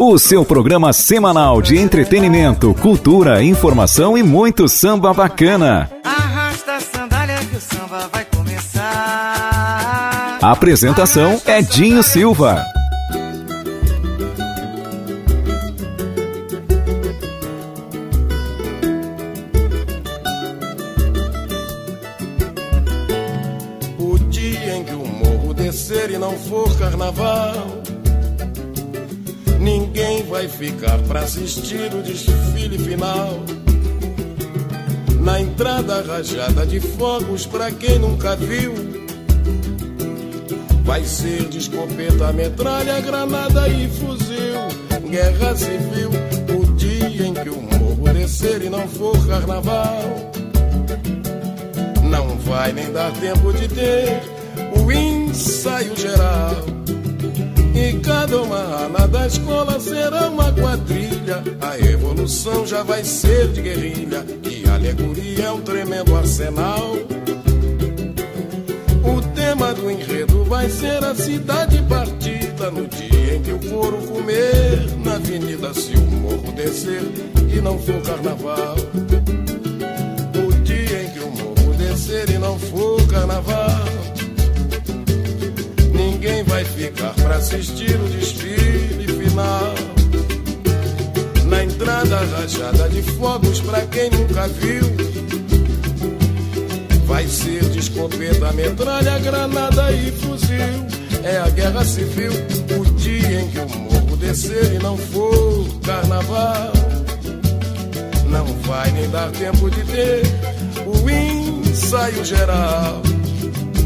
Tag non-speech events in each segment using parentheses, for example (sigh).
O seu programa semanal de entretenimento, cultura, informação e muito samba bacana. Arrasta a sandália que o samba vai começar. A apresentação é Dinho Silva. O dia em que o morro descer e não for carnaval, ninguém vai ficar pra assistir o desfile final. Na entrada rajada de fogos, pra quem nunca viu, vai ser de escopeta, metralha, granada e fuzil. Guerra civil, o dia em que o morro descer e não for carnaval não vai nem dar tempo de ter o ensaio geral. E cada uma ala da escola será uma quadrilha. A evolução já vai ser de guerrilha. E a alegoria é um tremendo arsenal. O tema do enredo vai ser a cidade partida. No dia em que o couro comer na avenida, se o morro descer e não for carnaval. O dia em que o morro descer e não for carnaval. Ninguém vai ficar pra assistir o desfile final. Na entrada rajada de fogos pra quem nunca viu. Vai ser de escopeta, metralha, granada e fuzil. É a guerra civil, o dia em que o morro descer e não for carnaval. Não vai nem dar tempo de ter o ensaio geral.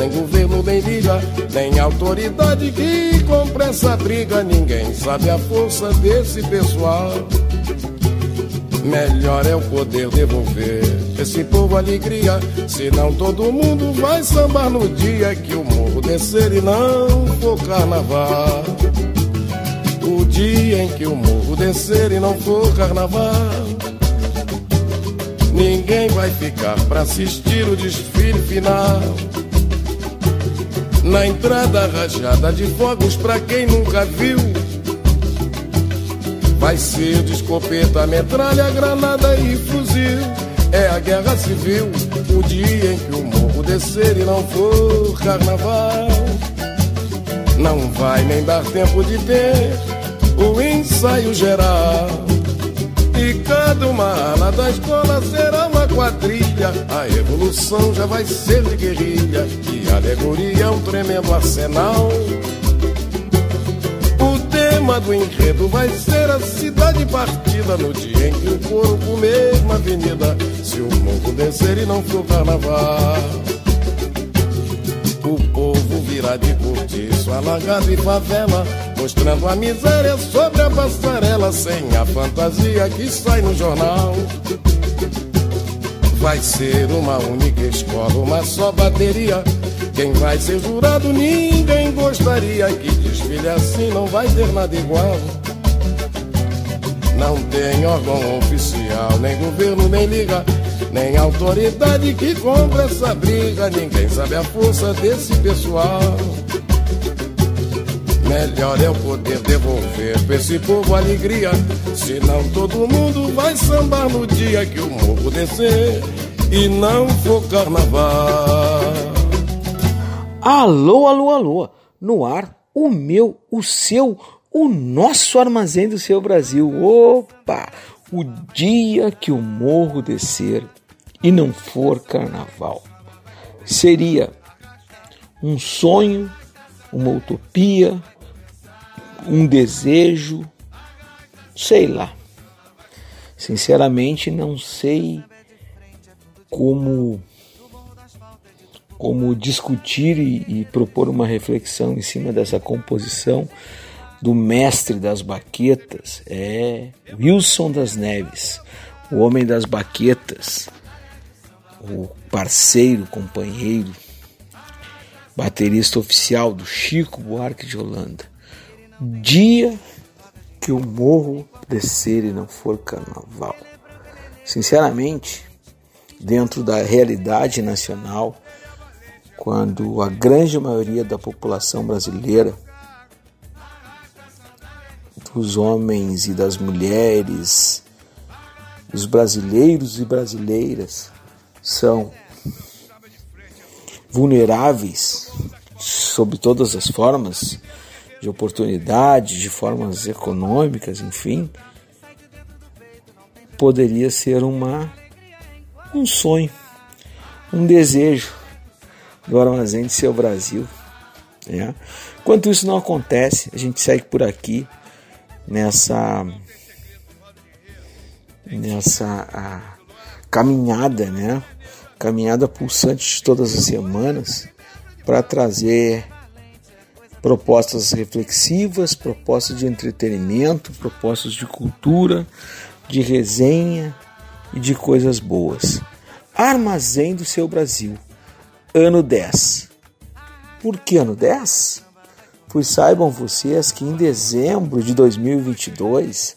nem governo, nem liga, nem autoridade que compre essa briga. Ninguém sabe a força desse pessoal. Melhor é o poder devolver esse povo alegria. Senão todo mundo vai sambar no dia que o morro descer e não for carnaval. O dia em que o morro descer e não for carnaval. Ninguém vai ficar pra assistir o desfile final. Na entrada rajada de fogos pra quem nunca viu. Vai ser de escopeta, metralha, granada e fuzil. É a guerra civil, o dia em que o morro descer e não for carnaval. Não vai nem dar tempo de ter o ensaio geral. E cada uma ala da escola será uma quadrilha. A evolução já vai ser de guerrilha. E a alegoria é um tremendo arsenal. O tema do enredo vai ser a cidade partida. No dia em que o couro comer uma avenida. Se o morro descer e não for carnaval. O povo virá de cortiço, alagado e favela Mostrando a miséria sobre a passarela Sem a fantasia que sai no jornal Vai ser uma única escola, uma só bateria Quem vai ser jurado ninguém gostaria Que desfile assim não vai ter nada igual não tem órgão oficial, nem governo, nem liga, nem autoridade que compra essa briga. Ninguém sabe a força desse pessoal. Melhor é eu poder devolver pra esse povo alegria. Senão todo mundo vai sambar no dia que o morro descer e não for carnaval. Alô, alô, alô. No ar, o meu, o seu, o nosso armazém do seu Brasil. Opa! O dia que o morro descer e não for carnaval. Seria um sonho, uma utopia, um desejo, sei lá. Sinceramente, não sei como como discutir e, e propor uma reflexão em cima dessa composição do mestre das baquetas é Wilson das Neves, o homem das baquetas, o parceiro, companheiro, baterista oficial do Chico Buarque de Holanda. Dia que o morro descer e não for carnaval. Sinceramente, dentro da realidade nacional, quando a grande maioria da população brasileira dos homens e das mulheres, dos brasileiros e brasileiras são vulneráveis sob todas as formas de oportunidade, de formas econômicas, enfim, poderia ser uma um sonho, um desejo do armazém de seu Brasil. Né? Enquanto isso não acontece, a gente segue por aqui nessa nessa a, caminhada, né? Caminhada pulsante de todas as semanas para trazer propostas reflexivas, propostas de entretenimento, propostas de cultura, de resenha e de coisas boas. Armazém do seu Brasil, ano 10. Por que ano 10? Pois saibam vocês que em dezembro de 2022,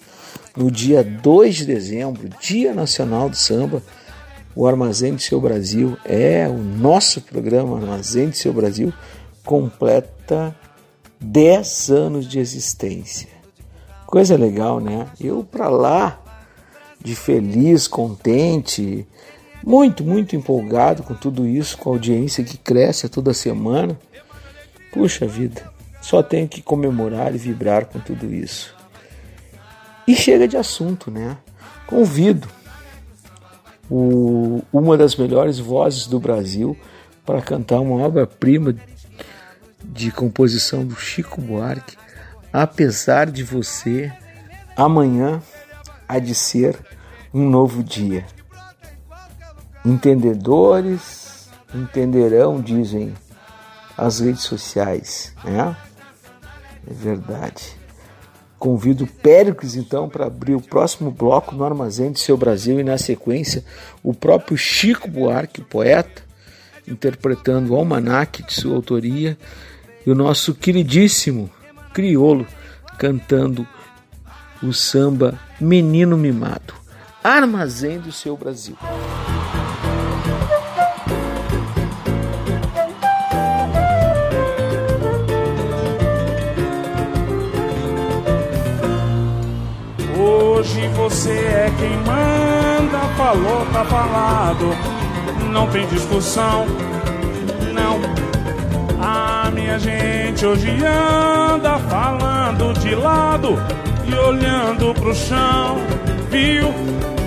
no dia 2 de dezembro, Dia Nacional do Samba, o Armazém do Seu Brasil é o nosso programa Armazém do Seu Brasil completa 10 anos de existência. Coisa legal, né? Eu para lá de feliz, contente, muito, muito empolgado com tudo isso, com a audiência que cresce toda semana. Puxa vida, só tenho que comemorar e vibrar com tudo isso. E chega de assunto, né? Convido o, uma das melhores vozes do Brasil para cantar uma obra-prima de composição do Chico Buarque, Apesar de Você, amanhã há de ser um novo dia. Entendedores entenderão, dizem as redes sociais, né? É verdade. Convido Péricles então para abrir o próximo bloco no Armazém do Seu Brasil e na sequência o próprio Chico Buarque, poeta, interpretando o almanaque de sua autoria e o nosso queridíssimo Criolo cantando o samba Menino Mimado. Armazém do Seu Brasil. Hoje você é quem manda, falou, tá falado. Não tem discussão, não. A minha gente hoje anda falando de lado e olhando pro chão. Viu?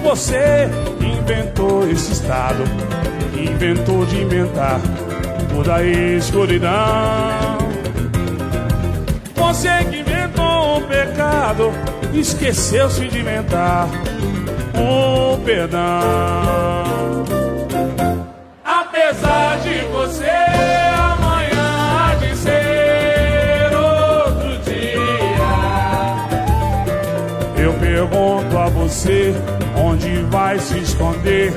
Você inventou esse estado, inventou de inventar toda a escuridão. Você que inventou um pecado esqueceu-se de inventar um perdão. Apesar de você você onde vai se esconder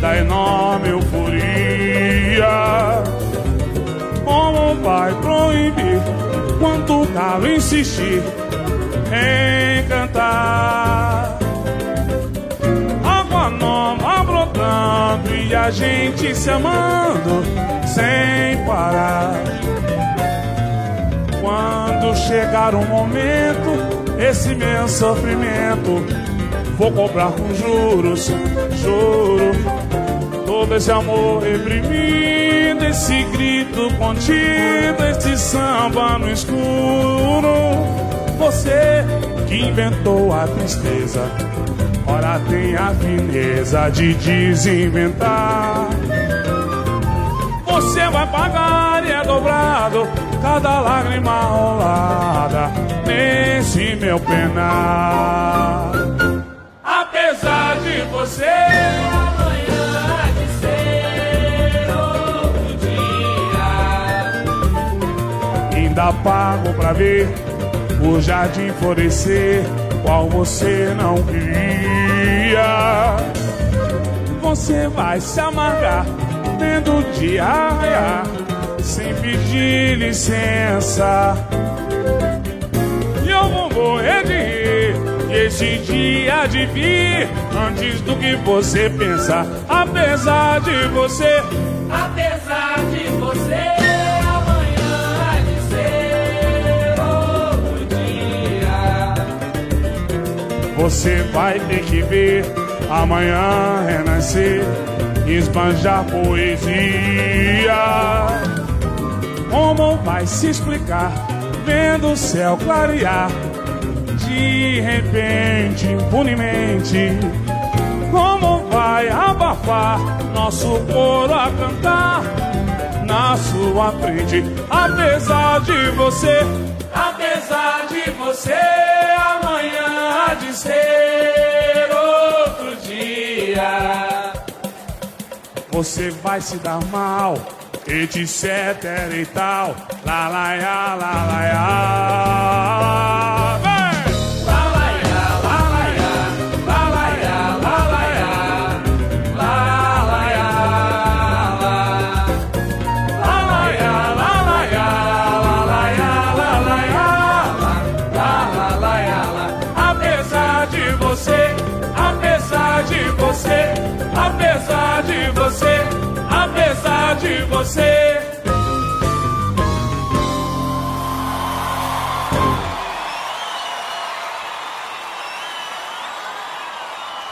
da enorme euforia. Como vai proibir quanto galo insistir em cantar? Água nova brotando e a gente se amando sem parar. Quando chegar o momento esse meu sofrimento. Vou cobrar com juros, juro. Todo esse amor reprimido, esse grito contido, esse samba no escuro. Você que inventou a tristeza, ora tem a fineza de desinventar. Você vai pagar e é dobrado cada lágrima rolada nesse meu penar. Ainda pago pra ver o jardim florescer, qual você não queria. Você vai se amargar vendo o dia sem pedir licença. E eu vou morrer de rir. Esse dia de vir antes do que você pensa. Apesar de você, apesar de você. Você vai ter que ver amanhã renascer, esbanjar poesia. Como vai se explicar vendo o céu clarear de repente, impunemente? Como vai abafar nosso coro a cantar na sua frente? Apesar de você, apesar de você, de ser outro dia. Você vai se dar mal etc e tal. La la ya, la la ya.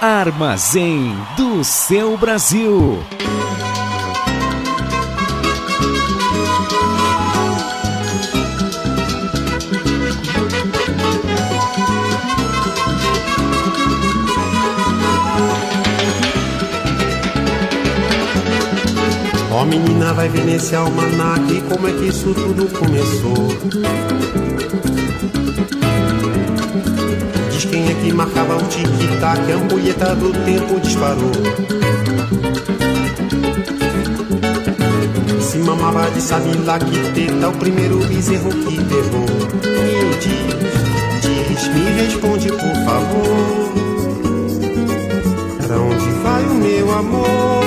Armazém do seu Brasil. Ó oh, menina, vai ver nesse almanac como é que isso tudo começou. Quem é que marcava o tic-tac, a ampulheta do tempo disparou. Se mamava de sabe lá que teta, o primeiro bezerro que pegou. Me diz, diz, me responde por favor. Pra onde vai o meu amor?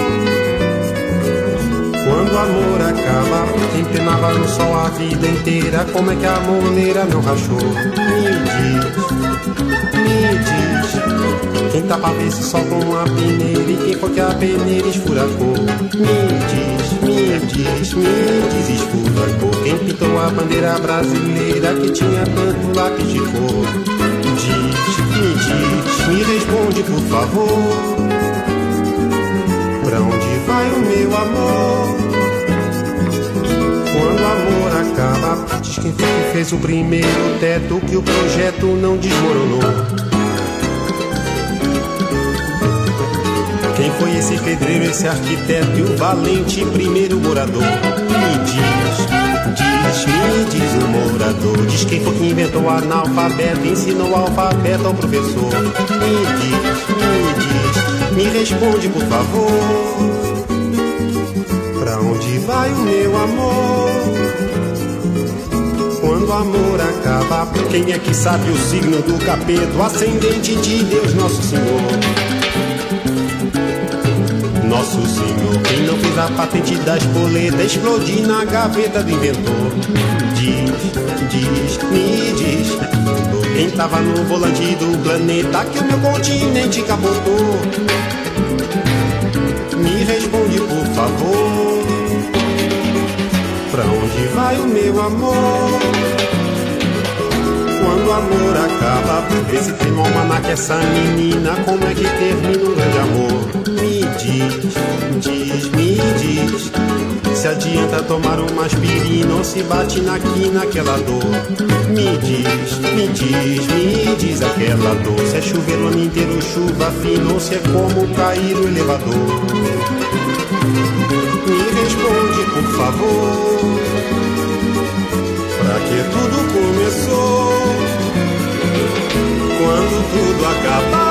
Quando o amor acaba, quem penava no sol a vida inteira, como é que a moleira não rachou? Me diz, me diz, quem tá pra ver se solta uma peneira e quem foi que a peneira esfuracou? Me diz, me diz, me diz, esfuracou. Quem pintou a bandeira brasileira que tinha tanto lápis de cor? Diz, me diz, me responde por favor. Pra onde vai o meu amor? Quando o amor acaba, diz quem foi que fez o primeiro teto que o projeto não desmoronou. Foi esse pedreiro, esse arquiteto e o valente primeiro morador? Me diz, diz, me diz o morador. Diz quem foi que inventou o analfabeto, ensinou o alfabeto ao professor. Me diz, me diz, me responde por favor. Pra onde vai o meu amor? Quando o amor acaba. Quem é que sabe o signo do capeta, ascendente de Deus Nosso Senhor? Nosso Senhor, quem não fez a patente da espoleta explodir na gaveta do inventor? Diz, diz, me diz. Quem tava no volante do planeta que o meu continente capotou? Me responde, por favor. Pra onde vai o meu amor? Quando o amor acaba, vê se tem no almanac essa menina, como é que termina um grande amor? Diz, diz, me diz. Se adianta tomar uma aspirina ou se bate na quina aquela dor? Me diz, me diz, me diz aquela dor. Se é chover o ano inteiro, chuva fina ou se é como cair o elevador? Me responde, por favor. Pra que tudo começou? Quando tudo acabar.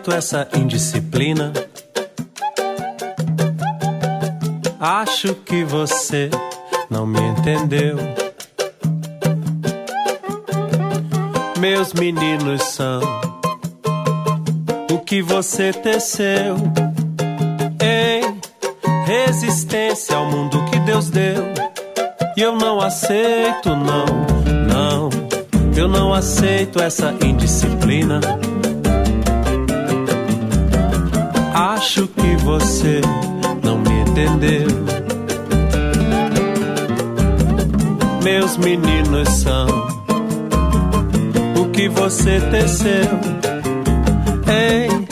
Aceito essa indisciplina. Acho que você não me entendeu. Meus meninos são o que você teceu em resistência ao mundo que Deus deu. E eu não aceito, não, não. Eu não aceito essa indisciplina. Você não me entendeu. Meus meninos são o que você teceu em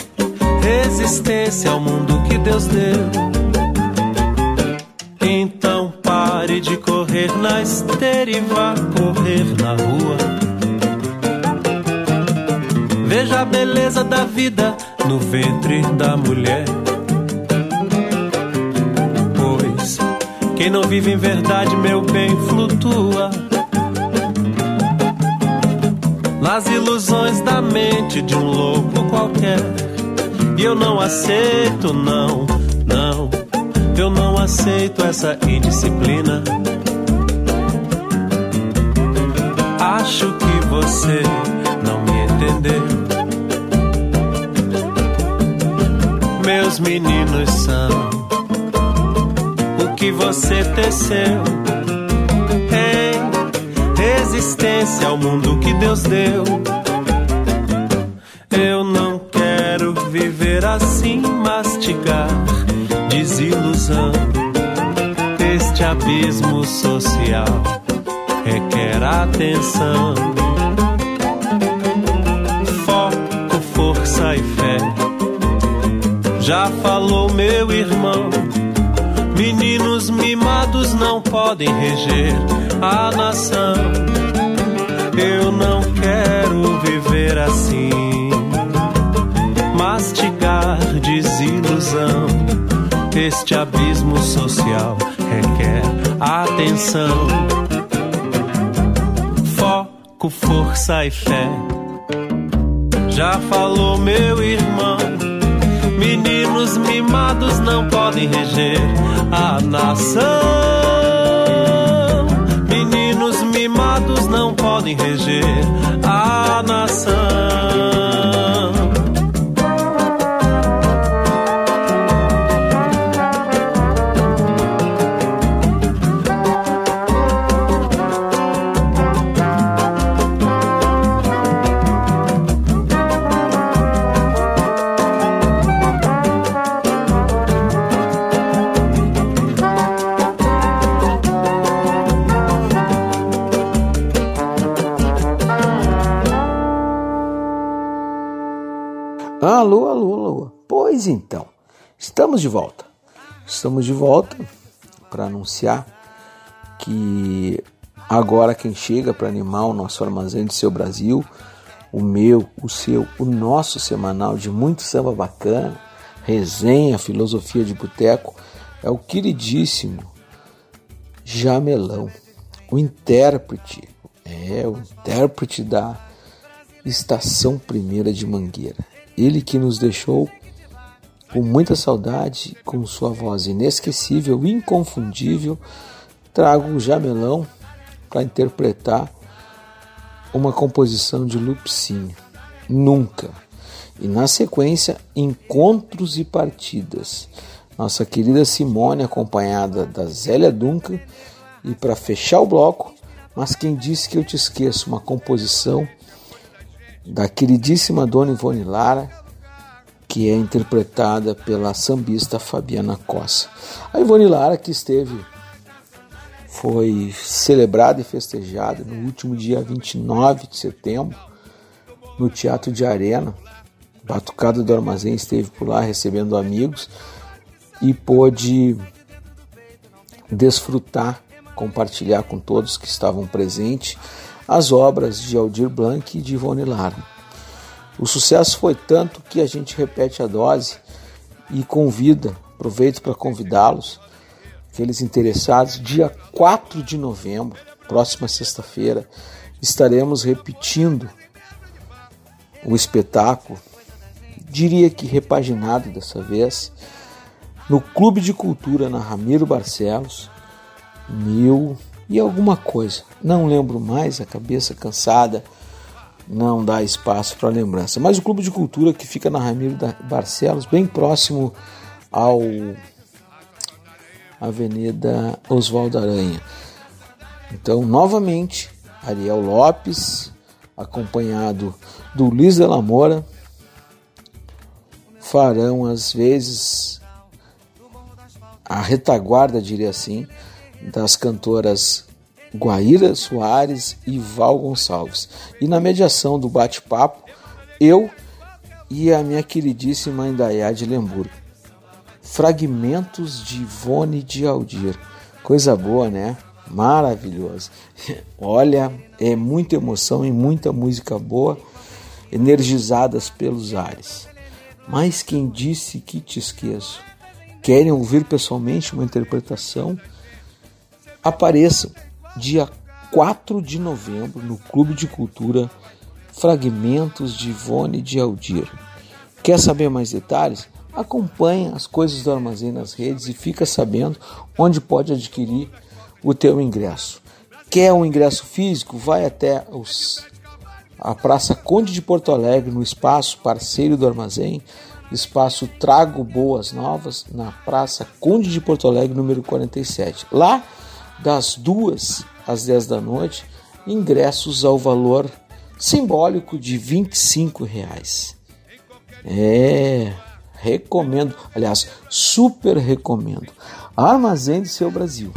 resistência ao mundo que Deus deu. Então pare de correr na esteira mente de um louco qualquer. E eu não aceito, não, não, eu não aceito essa indisciplina. Acho que você não me entendeu. Meus meninos são o que você teceu em resistência ao mundo que Deus deu. Este abismo social requer atenção. Foco, força e fé. Já falou meu irmão. Meninos mimados não podem reger a nação. Eu não quero viver assim, mastigar desilusão. Este abismo social atenção. Foco, força e fé. Já falou meu irmão. Meninos mimados não podem reger a nação. Meninos mimados não podem reger a nação. Alô, alô, alô. Pois então, estamos de volta. Estamos de volta para anunciar que agora quem chega para animar o nosso armazém de seu Brasil, o meu, o seu, o nosso semanal de muito samba bacana, resenha, filosofia de boteco, é o queridíssimo Jamelão, o intérprete, é o intérprete da Estação Primeira de Mangueira. Ele que nos deixou com muita saudade, com sua voz inesquecível, inconfundível, trago o Jamelão para interpretar uma composição de Lupicínio. Nunca. E na sequência, Encontros e Partidas. Nossa querida Simone, acompanhada da Zélia Duncan. E para fechar o bloco, Mas Quem Disse Que Eu Te Esqueço, uma composição da queridíssima Dona Ivone Lara, que é interpretada pela sambista Fabiana Cossa. A Ivone Lara que esteve foi celebrada e festejada no último dia 29 de setembro no Teatro de Arena. Batucada do Armazém esteve por lá recebendo amigos e pôde desfrutar, compartilhar com todos que estavam presentes as obras de Aldir Blanc e de Ivone Lara. O sucesso foi tanto que a gente repete a dose e convida, aproveito para convidá-los, aqueles interessados, dia 4 de novembro, próxima sexta-feira, estaremos repetindo o espetáculo, diria que repaginado dessa vez, no Clube de Cultura na Ramiro Barcelos, mil e alguma coisa. Não lembro mais, a cabeça cansada não dá espaço para lembrança. Mas o Clube de Cultura que fica na Ramiro Barcelos, bem próximo ao Avenida Oswaldo Aranha. Então, novamente, Ariel Lopes, acompanhado do Luiz de la Mora, farão às vezes a retaguarda, diria assim, das cantoras Guaíra Soares e Val Gonçalves. E na mediação do bate-papo, eu e a minha queridíssima Indaiá de Lemburgo. Fragmentos de Ivone de Aldir. Coisa boa, né? Maravilhoso. (laughs) Olha, é muita emoção e muita música boa, energizadas pelos ares. Mas quem disse que te esqueço? Querem ouvir pessoalmente uma interpretação? Apareçam dia 4 de novembro no Clube de Cultura Fragmentos de Ivone de Aldir. Quer saber mais detalhes? Acompanhe as coisas do armazém nas redes e fica sabendo onde pode adquirir o teu ingresso. Quer um ingresso físico? Vai até os, a Praça Conde de Porto Alegre, no espaço parceiro do armazém, espaço Trago Boas Novas, na Praça Conde de Porto Alegre, número 47. Lá das duas às 10 da noite, ingressos ao valor simbólico de 25 reais. É, recomendo, aliás, super recomendo. Armazém de seu Brasil.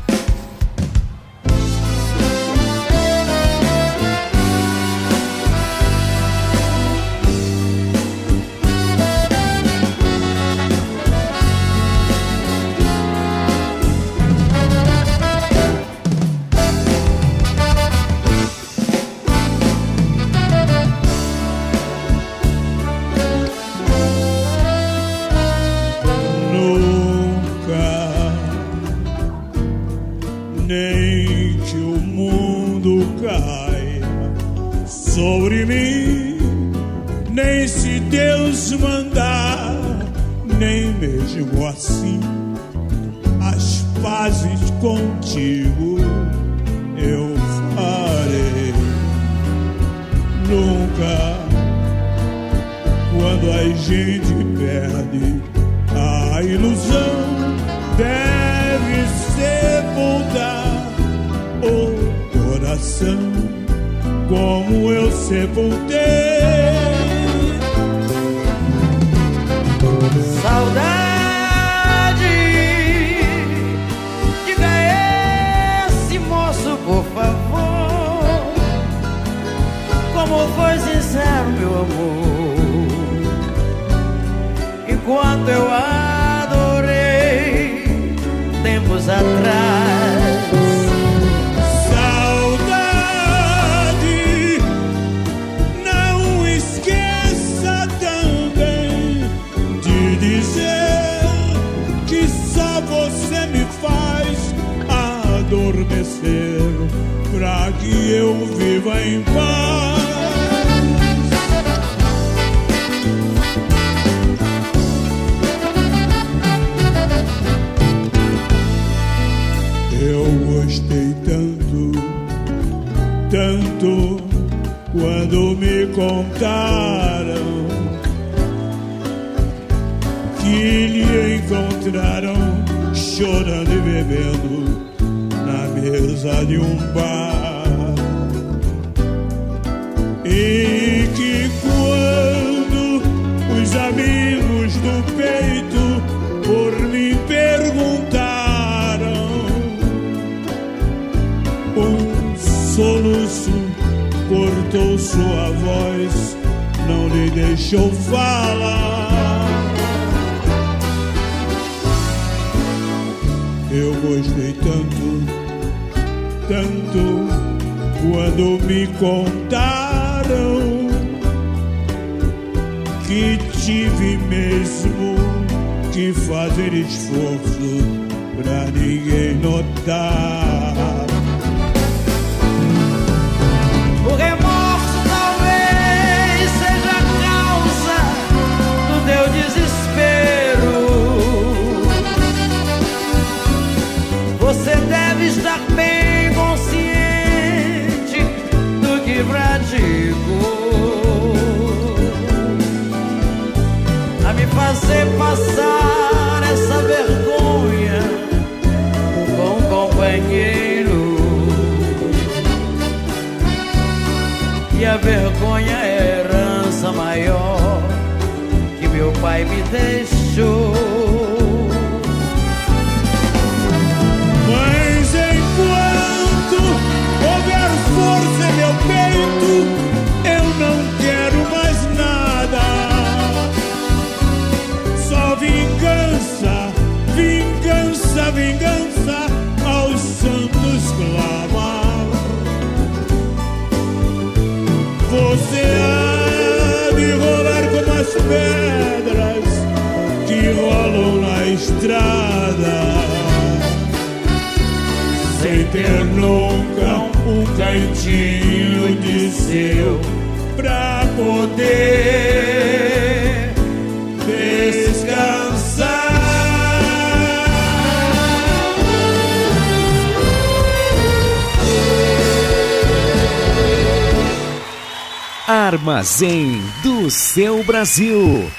cantinho de seu pra poder descansar. Armazém do seu Brasil.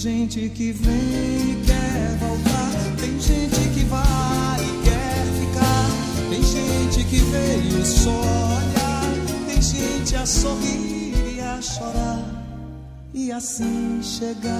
Gente que vem e quer voltar, tem gente que vai e quer ficar. Tem gente que veio só olhar, tem gente a sorrir e a chorar. E assim chegar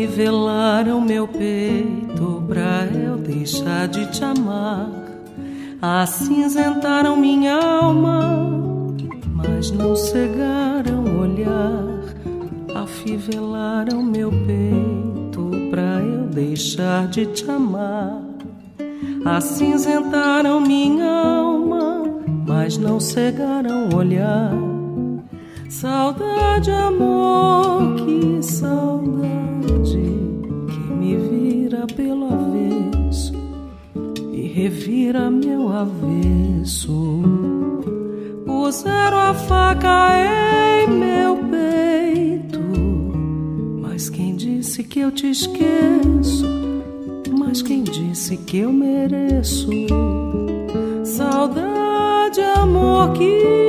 Afivelaram meu peito pra eu deixar de te amar. Acinzentaram minha alma, mas não cegaram o olhar. Afivelaram meu peito pra eu deixar de te amar. Acinzentaram minha alma, mas não cegaram o olhar. Revira meu avesso. Puseram a faca em meu peito, mas quem disse que eu te esqueço? Mas quem disse que eu mereço? Saudade, amor, que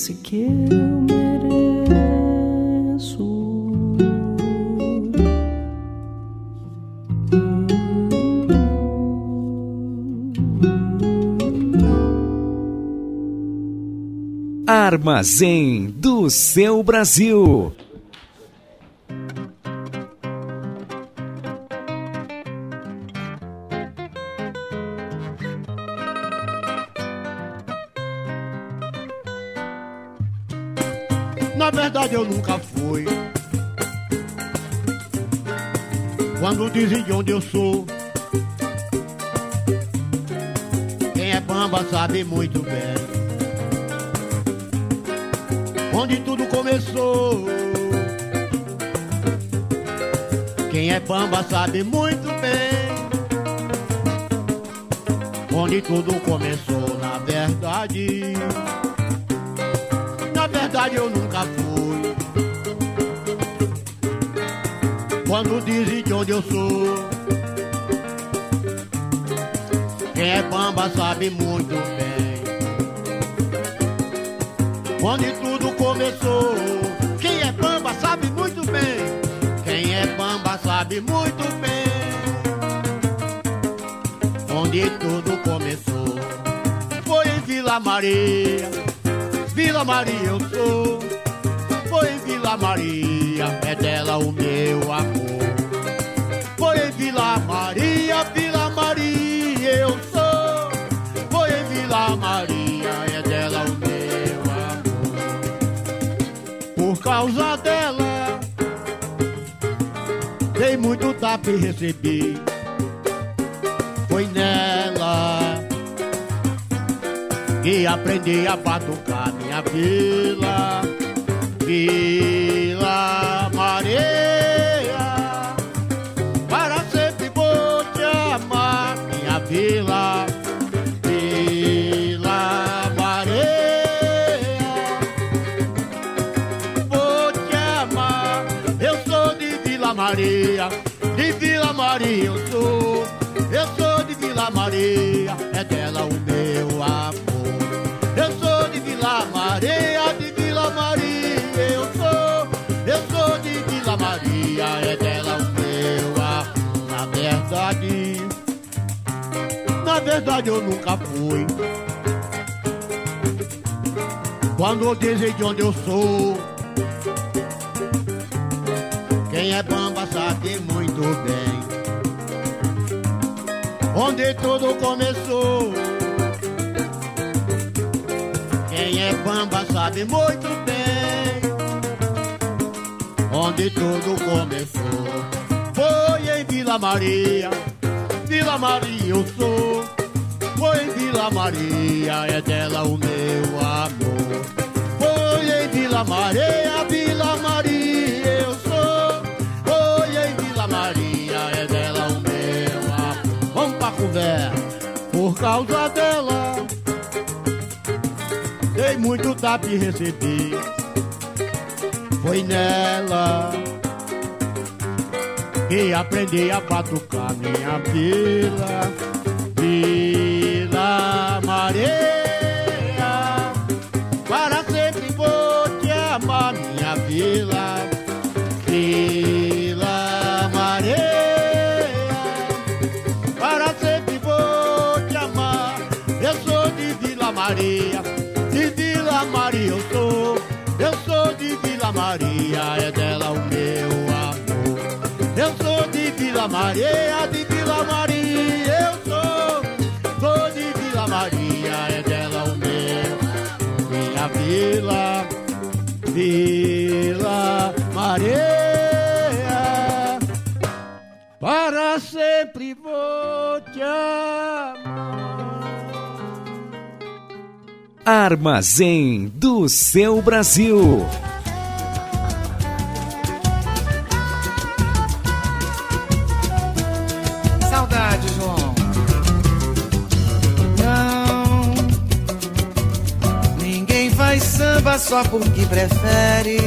disse que eu mereço? Armazém do seu Brasil. Dizem de onde eu sou, quem é bamba sabe muito bem. Onde tudo começou. Quem é bamba sabe muito bem. Onde tudo começou, na verdade. Na verdade eu nunca fui. Quando dizem onde eu sou, Quem é bamba sabe muito bem. Onde tudo começou. Quem é bamba sabe muito bem. Quem é bamba sabe muito bem. Onde tudo começou. Foi em Vila Maria. Vila Maria eu sou. Foi em Vila Maria. É dela o meu amor. Causa dela, dei muito tapa e recebi. Foi nela que aprendi a batucar minha vila. Vila verdade eu nunca fui. Quando dizem de onde eu sou, quem é bamba sabe muito bem. Onde tudo começou. Quem é bamba sabe muito bem. Onde tudo começou. Foi em Vila Maria. Vila Maria eu sou. Vila Maria, é dela o meu amor. Foi em Vila Maria, Vila Maria eu sou. Foi em Vila Maria, é dela o meu amor. Vamos pra conversa, por causa dela. Dei muito tapa e recebi. Foi nela que aprendi a batucar minha vila. Vila Maria, para sempre vou te amar, minha vila. Vila Maria, para sempre vou te amar. Eu sou de Vila Maria, de Vila Maria eu sou. Eu sou de Vila Maria, é dela o meu amor. Eu sou de Vila Maria, de Minha vila, Vila Maria. Para sempre vou te amar. Armazém do seu Brasil. Só porque prefere.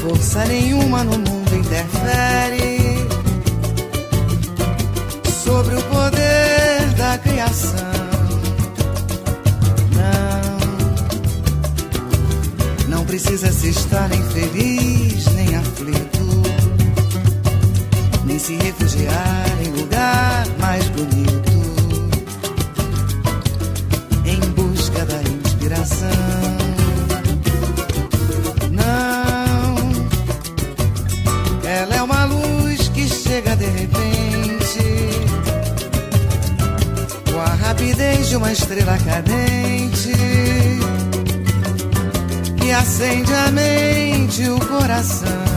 Força nenhuma no mundo interfere sobre o poder da criação. Não, não precisa se estar nem de uma estrela cadente, que acende a mente e o coração.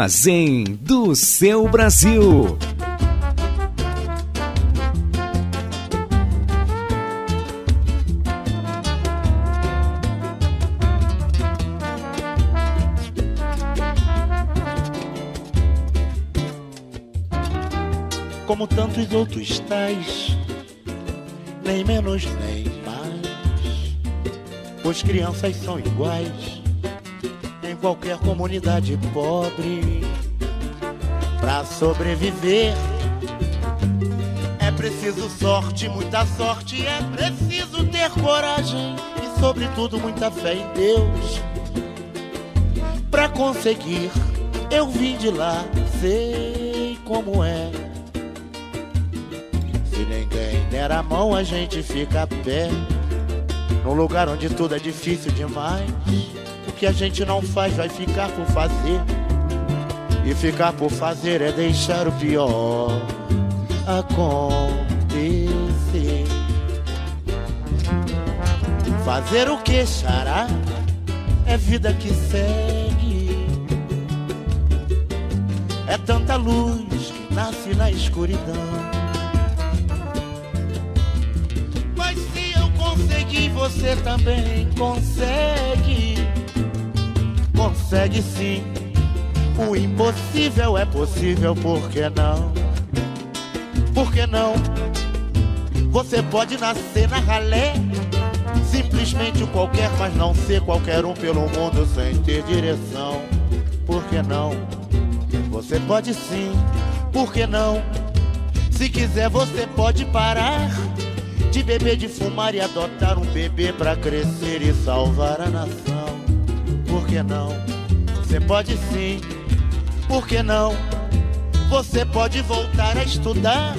Armazém do seu Brasil. como tantos outros tais, nem menos nem mais. Pois crianças são iguais qualquer comunidade pobre. Pra sobreviver é preciso sorte, muita sorte, é preciso ter coragem e, sobretudo, muita fé em Deus. Pra conseguir, eu vim de lá, sei como é. Se ninguém der a mão, a gente fica a pé. Num lugar onde tudo é difícil demais. Que a gente não faz vai ficar por fazer. E ficar por fazer é deixar o pior acontecer. Fazer o que, xará? É vida que segue. É tanta luz que nasce na escuridão. Mas se eu conseguir, você também consegue. Consegue sim. O impossível é possível, por que não? Por que não? Você pode nascer na ralé, simplesmente qualquer, mas não ser qualquer um pelo mundo sem ter direção. Por que não? Você pode sim, por que não? Se quiser, você pode parar de beber, de fumar e adotar um bebê pra crescer e salvar a nação. Que não? Você pode sim, por que não? Você pode voltar a estudar,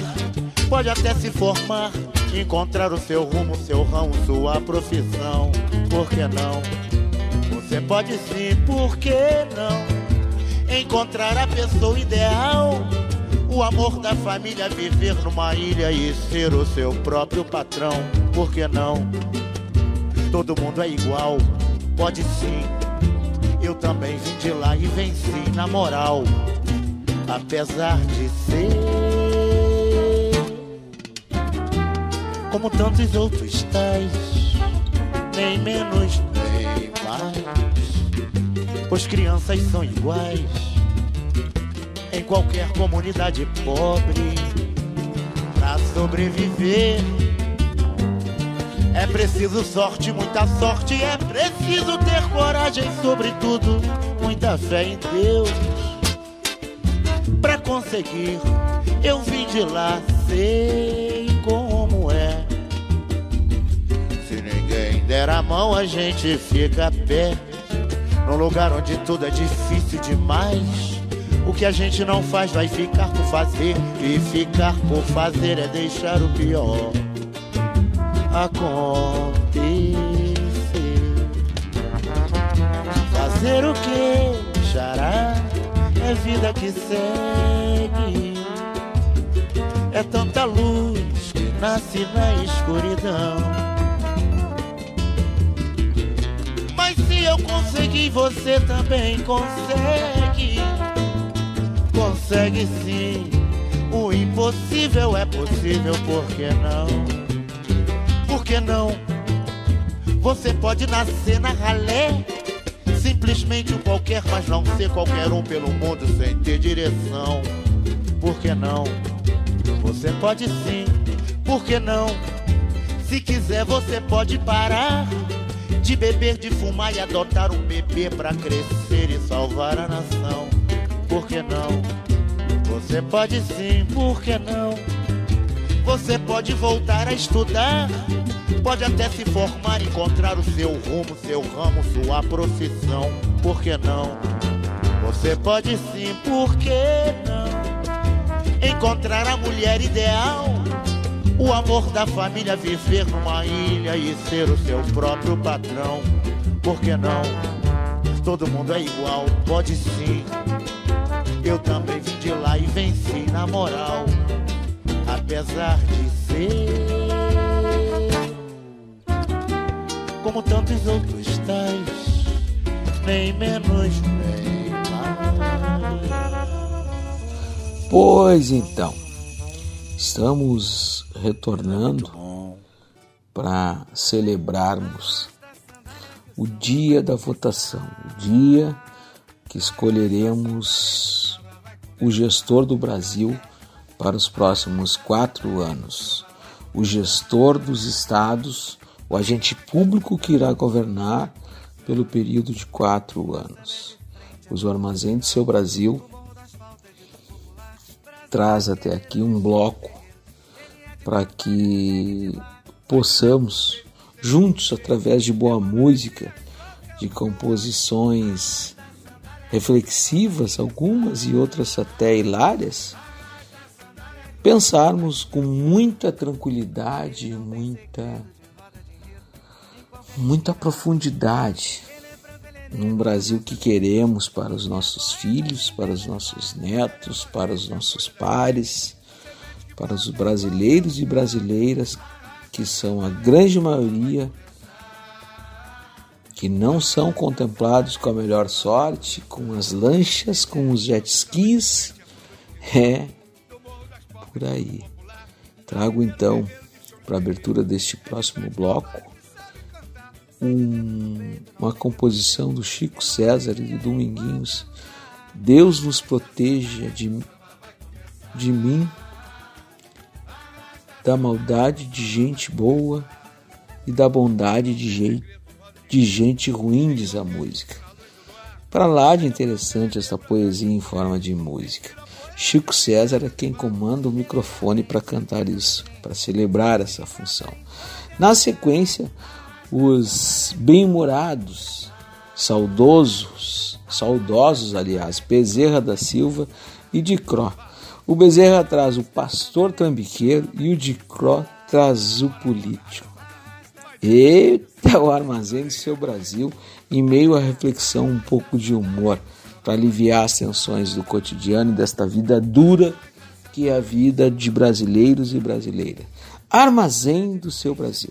pode até se formar, encontrar o seu rumo, seu ramo, sua profissão. Por que não? Você pode sim, por que não? Encontrar a pessoa ideal, o amor da família, viver numa ilha e ser o seu próprio patrão. Por que não? Todo mundo é igual, pode sim. Eu também vim de lá e venci na moral apesar de ser como tantos outros tais, nem menos nem mais. Pois crianças são iguais em qualquer comunidade pobre. Pra sobreviver é preciso sorte, muita sorte, é preciso ter coragem, sobretudo, muita fé em Deus. Pra conseguir, Eu vim de lá, sei como é. Se ninguém der a mão, a gente fica perto. Num lugar onde tudo é difícil demais. O que a gente não faz vai ficar por fazer. E ficar por fazer é deixar o pior acontecer. Fazer o que? Xará é vida que segue. É tanta luz que nasce na escuridão. Mas se eu consegui, você também consegue. Consegue sim. O impossível é possível, por que não? Por que não? Você pode nascer na ralé Simplesmente um qualquer, mas não ser qualquer um pelo mundo sem ter direção. Por que não? Você pode sim, por que não? Se quiser, você pode parar de beber, de fumar e adotar um bebê para crescer e salvar a nação. Por que não? Você pode sim, por que não? Você pode voltar a estudar Pode até se formar, encontrar o seu rumo, seu ramo, sua profissão. Por que não? Você pode sim, por que não? Encontrar a mulher ideal, o amor da família, viver numa ilha e ser o seu próprio patrão. Por que não? Todo mundo é igual, pode sim. Eu também vim de lá e venci na moral, apesar de ser como tantos outros tais, nem menos nem mais. Pois então, estamos retornando para celebrarmos o dia da votação, o dia que escolheremos o gestor do Brasil para os próximos quatro anos, o gestor dos estados o agente público que irá governar pelo período de quatro anos. Os armazéns de seu Brasil traz até aqui um bloco para que possamos juntos através de boa música, de composições reflexivas, algumas e outras até hilárias, pensarmos com muita tranquilidade, muita muita profundidade num Brasil que queremos para os nossos filhos, para os nossos netos, para os nossos pares, para os brasileiros e brasileiras que são a grande maioria que não são contemplados com a melhor sorte, com as lanchas, com os jet skis. (laughs) É por aí. Trago então para a abertura deste próximo bloco um, uma composição do Chico César e do Dominguinhos. Deus nos proteja de, de mim, da maldade de gente boa e da bondade de gente, de gente ruim, diz a música. Para lá de interessante essa poesia em forma de música. Chico César é quem comanda o microfone para cantar isso, para celebrar essa função. Na sequência, os bem-humorados, saudosos, saudosos, aliás, Bezerra da Silva e de Cro. O Bezerra traz o pastor tambiqueiro e o de Cro traz o político. Eita, o armazém do seu Brasil, em meio à reflexão, um pouco de humor, para aliviar as tensões do cotidiano e desta vida dura que é a vida de brasileiros e brasileiras. Armazém do seu Brasil.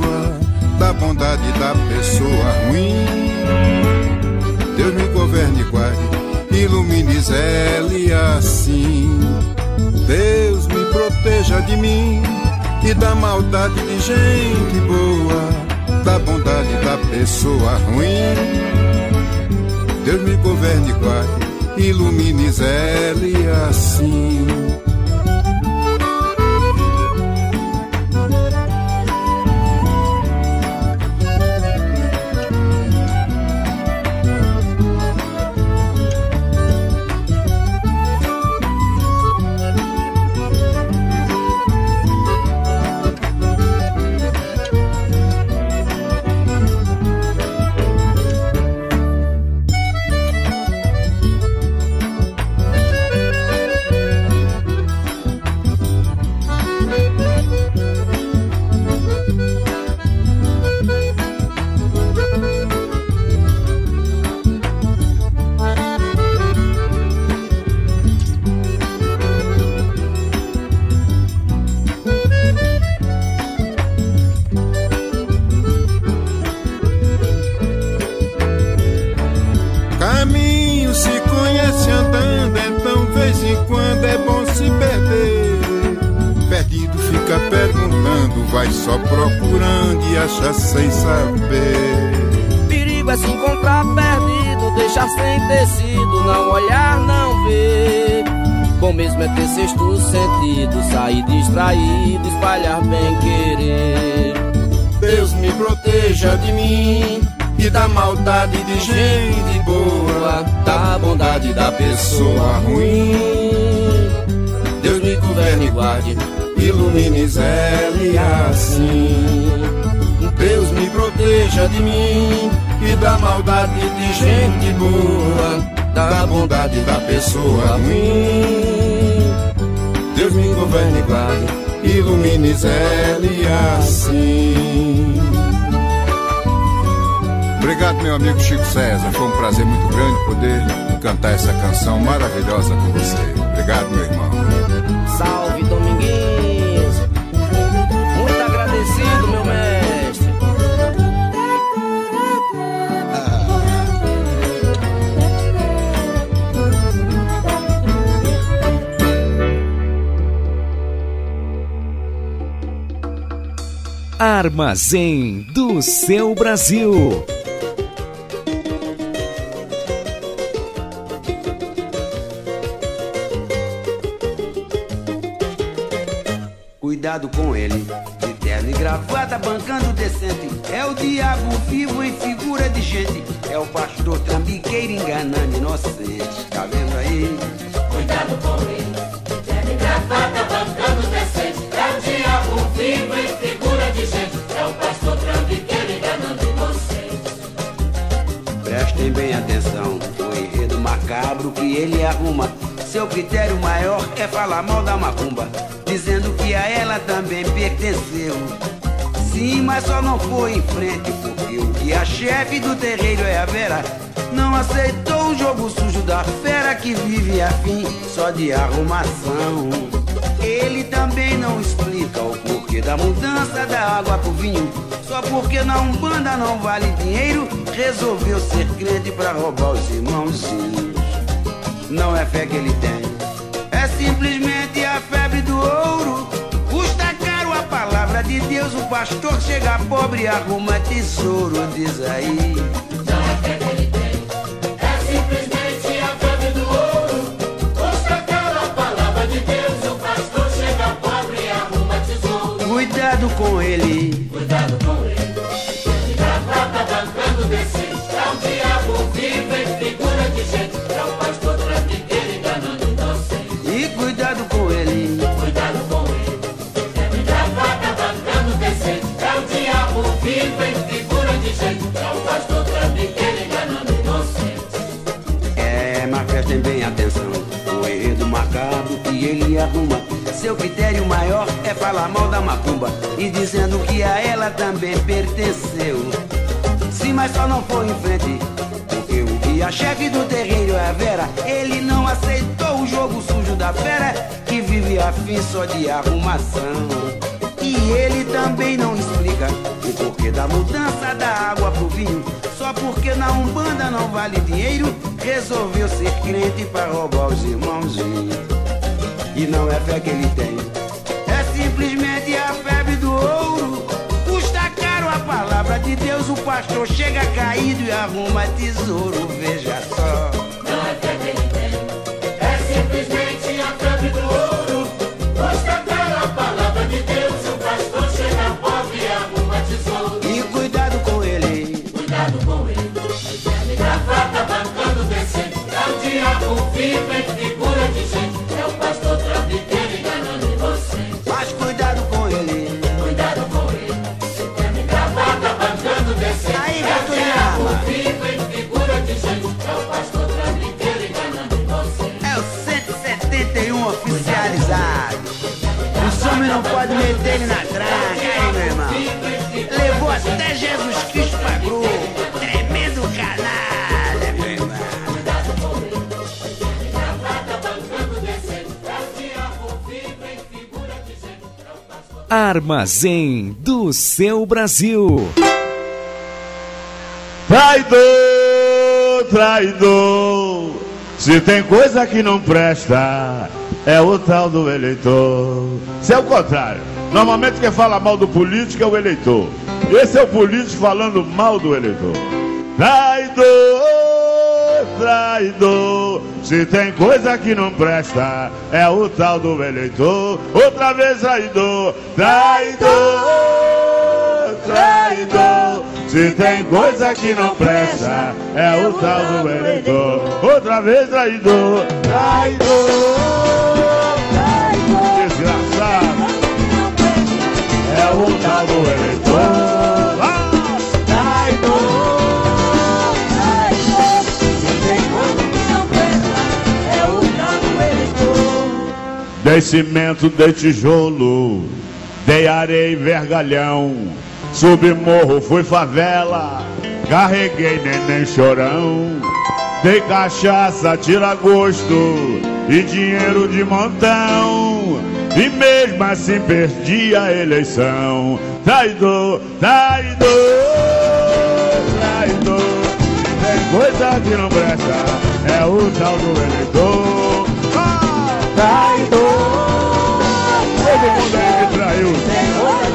da bondade da pessoa ruim. Deus me governe guarde, ilumine Zé assim. Deus me proteja de mim e da maldade de gente boa, da bondade da pessoa ruim. Deus me governe guarde, ilumine Zé assim. Da pessoa ruim. Deus me governe e guarde, ilumine Zé assim. Deus me proteja de mim e da maldade de gente boa, da bondade da pessoa ruim. Deus me governe e guarde, ilumine Zé assim. Obrigado, meu amigo Chico César. Foi um prazer muito grande poder cantar essa canção maravilhosa com você. Obrigado, meu irmão. Salve, Dominguinhos. Muito agradecido, meu mestre. Armazém do seu Brasil. Porque o que a chefe do terreiro é a Vera não aceitou o jogo sujo da fera que vive afim só de arrumação. Ele também não explica o porquê da mudança da água pro vinho. Só porque na Umbanda não vale dinheiro, resolveu ser crente pra roubar os irmãozinhos. Não é fé que ele tem, é simplesmente de Deus, o pastor chega pobre e arruma tesouro, diz aí. Não é fé que ele tem, é simplesmente a febre do ouro. Custa caro a palavra de Deus, o pastor chega pobre e arruma tesouro. Cuidado com ele. Cuidado com ele, falar mal da macumba e dizendo que a ela também pertenceu. Sim, mas só não foi em frente. Porque o guia-chefe do terreiro é a Vera. Ele não aceitou o jogo sujo da fera que vive afim só de arrumação. E ele também não explica o porquê da mudança da água pro vinho. Só porque na Umbanda não vale dinheiro, resolveu ser crente pra roubar os irmãozinhos. E não é fé que ele tem, é simplesmente a febre do ouro. Custa caro a palavra de Deus, o pastor chega caído e arruma tesouro, veja só. Não é fé que ele tem, é simplesmente a febre do ouro. Custa caro a palavra de Deus, o pastor chega pobre e arruma tesouro. E cuidado com ele, Cuidado com ele, gravata bancando decente. É o diabo vivo em figura não pode meter ele na tranca, aí, meu irmão. Levou até Jesus Cristo pra grupo. Tremendo canalha, meu irmão. Armazém do seu Brasil. Traidor, traidor. Se tem coisa que não presta, é o tal do eleitor. Se é o contrário. Normalmente quem fala mal do político é o eleitor. Esse é o político falando mal do eleitor. Traidor, traidor. Se tem coisa que não presta, é o tal do eleitor. Outra vez traidor, traidor, traidor. Se tem coisa que não presta, é o tal do eleitor. Outra vez traidor, traidor, traidor. Desgraçado, é o tal do eleitor. Ah! Dei cimento, dei tijolo, dei areia e vergalhão. Subi morro, fui favela, carreguei neném chorão. Dei cachaça, tira gosto e dinheiro de montão. E mesmo assim perdi a eleição. Traidor, traidor, traidor. Tem coisa que não presta, é o tal do eleitor. Traidor. Todo mundo aí que traiu.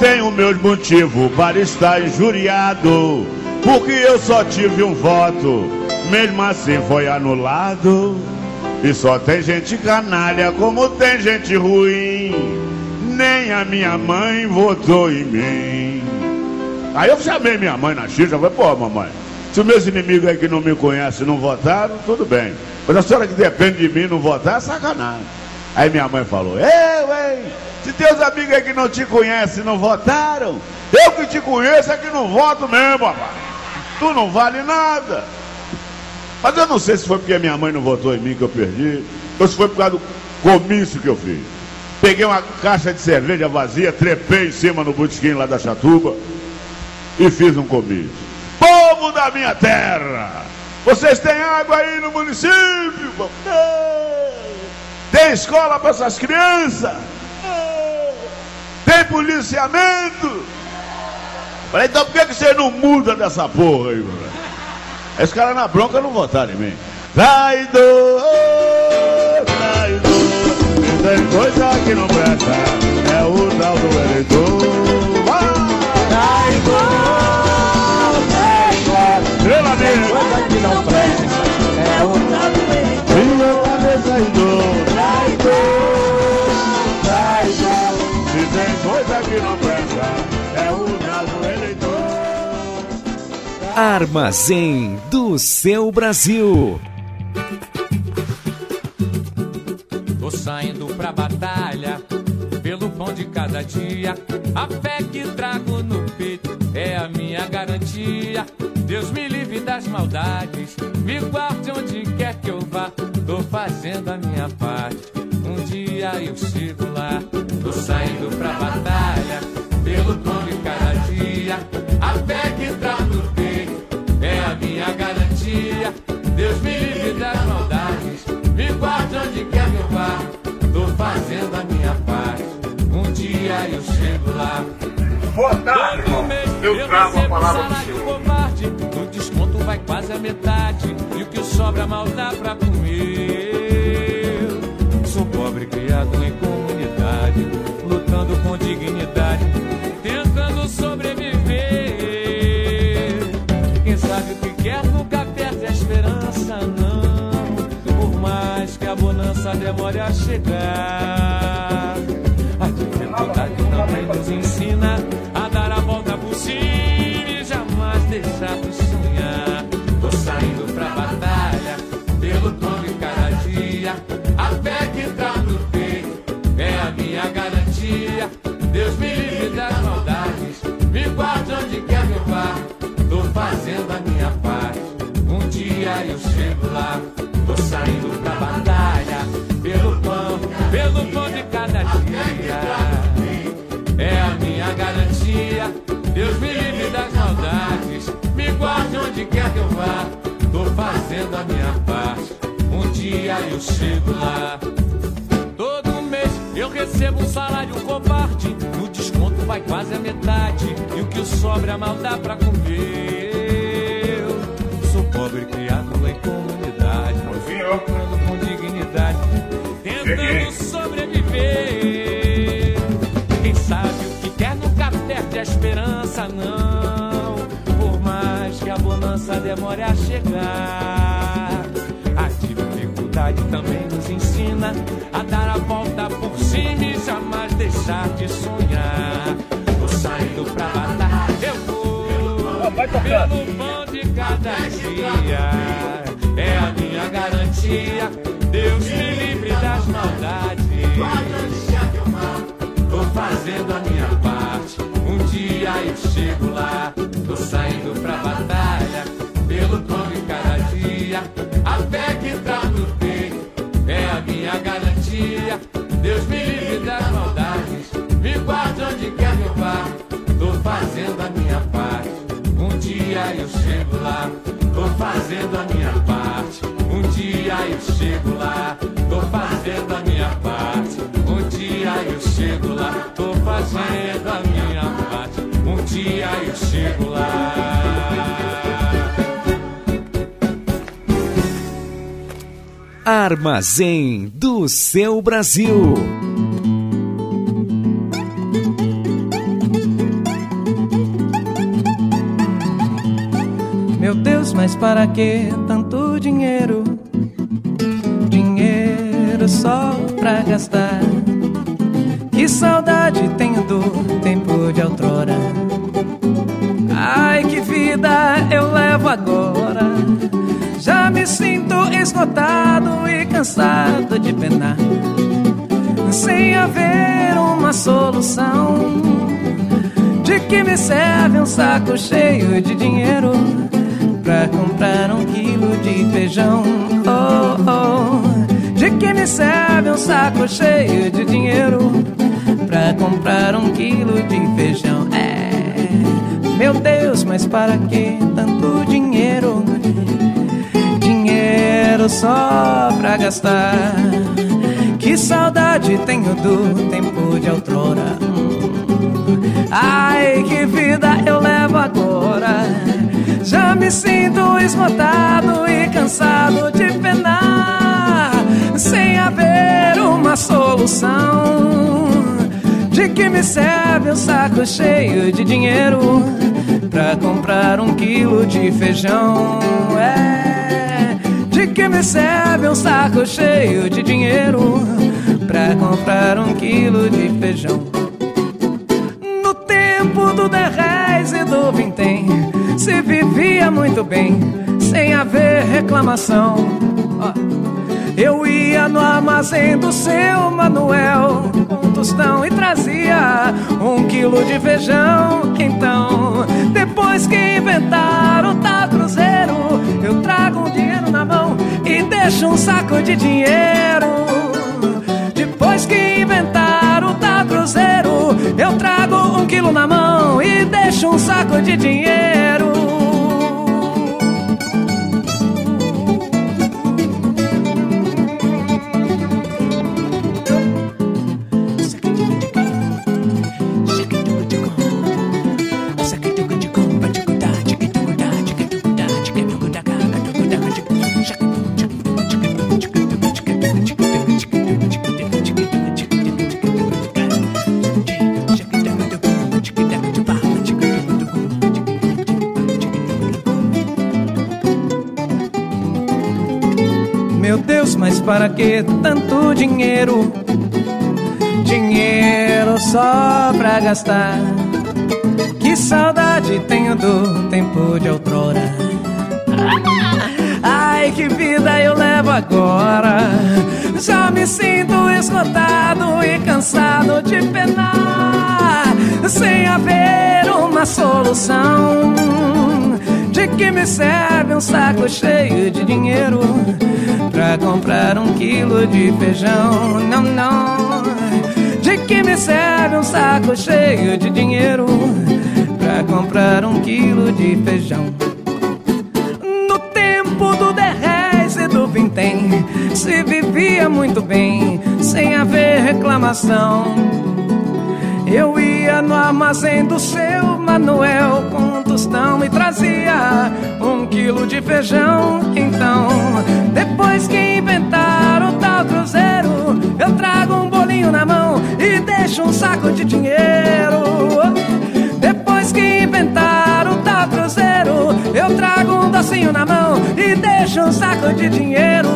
Tenho meus motivos para estar injuriado. Porque eu só tive um voto, mesmo assim foi anulado. E só tem gente canalha, como tem gente ruim. Nem a minha mãe votou em mim. Aí eu chamei minha mãe na xícara, falei, pô, mamãe, se os meus inimigos aí que não me conhecem não votaram, tudo bem. Mas a senhora que depende de mim não votar, é sacanagem. Aí minha mãe falou, eu, hein? Se teus amigos aí que não te conhecem não votaram, eu que te conheço é que não voto mesmo, rapaz. Tu não vale nada. Mas eu não sei se foi porque minha mãe não votou em mim que eu perdi, ou se foi por causa do comício que eu fiz. Peguei uma caixa de cerveja vazia, trepei em cima no botequim lá da Chatuba e fiz um comício. Povo da minha terra, vocês têm água aí no município? Tem. Escola para essas crianças? Tem policiamento? Falei, então por que, que você não muda dessa porra aí, mano? Esse cara na bronca não votaram em mim. Traidor, traidor, tem coisa que não presta, é o tal do eleitor. Armazém do seu Brasil. Tô saindo pra batalha pelo pão de cada dia. A fé que trago no peito é a minha garantia. Deus me livre das maldades, me guarde onde quer que eu vá. Tô fazendo a minha parte, um dia eu chego lá. Tô saindo pra batalha pelo pão de cada dia. A fé irmão. mês Eu trago a palavra do Senhor. covarde, o desconto vai quase a metade, e o que sobra mal dá pra comer. Sou pobre criado em comunidade, lutando com dignidade, tentando sobreviver. Quem sabe o que quer nunca perde a esperança, não. Por mais que a bonança demore a chegar. Que eu vá. Tô fazendo a minha parte, um dia eu chego lá. Todo mês eu recebo um salário covarde. No desconto vai quase a metade. E o que sobra mal dá pra comer. Eu sou pobre criado em comunidade. Lutando com dignidade. Tentando sobreviver. Demore a chegar. A dificuldade também nos ensina a dar a volta por cima e jamais deixar de sonhar. Tô saindo pra batalha, eu vou pelo pão de cada dia. É a minha garantia. Deus me livre das maldades. Tô fazendo a minha parte. Um dia eu chego lá. Tô saindo pra batalha dia. A fé que tá no peito é a minha garantia. Deus me livre das maldades. Me guarde onde quer que eu vá. Tô fazendo a minha parte. Um dia eu chego lá. Tô fazendo a minha parte. Um dia eu chego lá. Tô fazendo a minha parte. Um dia eu chego lá. Tô fazendo a minha parte. Um dia eu chego lá. Armazém do seu Brasil. Meu Deus, mas para que tanto dinheiro? Dinheiro só pra gastar. Que saudade tenho do tempo de outrora. Já me sinto esgotado e cansado de penar. Sem haver uma solução. De que me serve um saco cheio de dinheiro pra comprar um quilo de feijão? Oh, oh. De que me serve um saco cheio de dinheiro pra comprar um quilo de feijão? É, meu Deus, mas para que tanto dinheiro? Só pra gastar. Que saudade tenho do tempo de outrora. Ai, que vida eu levo agora. Já me sinto esgotado e cansado de penar, sem haver uma solução. De que me serve um saco cheio de dinheiro pra comprar um quilo de feijão? É, me serve um saco cheio de dinheiro pra comprar um quilo de feijão? No tempo do dez e do vintém se vivia muito bem, sem haver reclamação. Eu ia no armazém do seu Manuel com tostão e trazia um quilo de feijão. Então, depois que inventaram o tal cruzeiro, eu trago um dinheiro na mão e deixo um saco de dinheiro. Depois que inventaram o cruzeiro, eu trago um quilo na mão e deixo um saco de dinheiro. Que tanto dinheiro? Dinheiro só pra gastar. Que saudade tenho do tempo de outrora. (laughs) Ai, que vida eu levo agora. Já me sinto esgotado e cansado de penar. Sem haver uma solução. De que me serve um saco cheio de dinheiro pra comprar um quilo de feijão? Não, não. De que me serve um saco cheio de dinheiro pra comprar um quilo de feijão? No tempo do dez e do vintém se vivia muito bem, sem haver reclamação. Eu ia no armazém do seu Manuel com um tostão quilo de feijão. Então, depois que inventaram o tal cruzeiro, eu trago um bolinho na mão e deixo um saco de dinheiro. Depois que inventaram o tal cruzeiro, eu trago um docinho na mão e deixo um saco de dinheiro.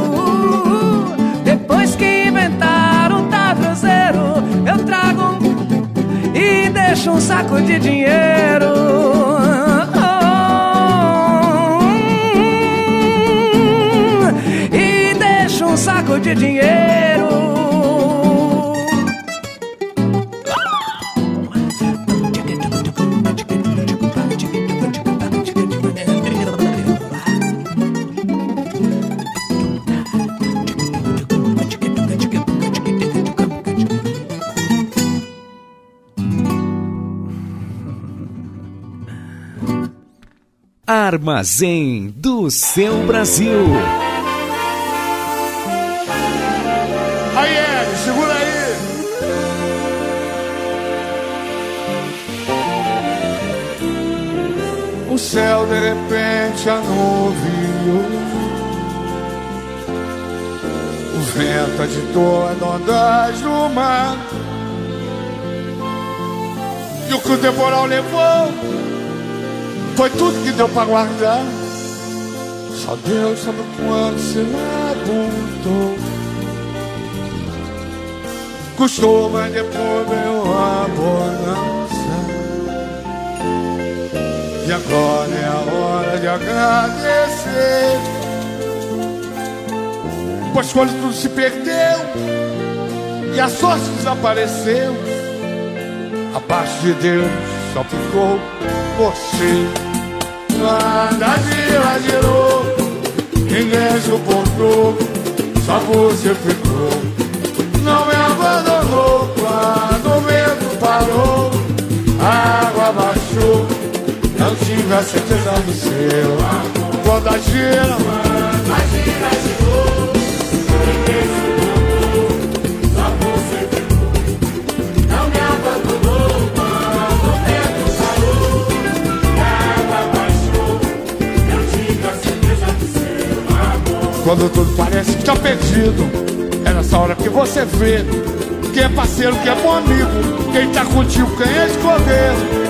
Depois que inventaram o tal cruzeiro, eu trago um e deixo um saco de dinheiro. De dinheiro. Armazém do seu Brasil. Repente anuviou. O vento agitou as ondas do mar. E o que o temporal levou foi tudo que deu pra guardar. Só Deus sabe quanto se labutou. Custou, mas depois veio a bonança. E agora é a hora de agradecer. Pois quando tudo se perdeu e a sorte desapareceu, abaixo de Deus só ficou você. Nada girou, ninguém suportou, só você ficou. Tive a certeza do seu amor. Quando a gira, a gira só você. Não me abandonou quando o baixou. Não tive a certeza do seu amor. Quando tudo parece que tá perdido. É nessa hora que você vê quem é parceiro, quem é bom amigo, quem tá contigo, quem é escolher.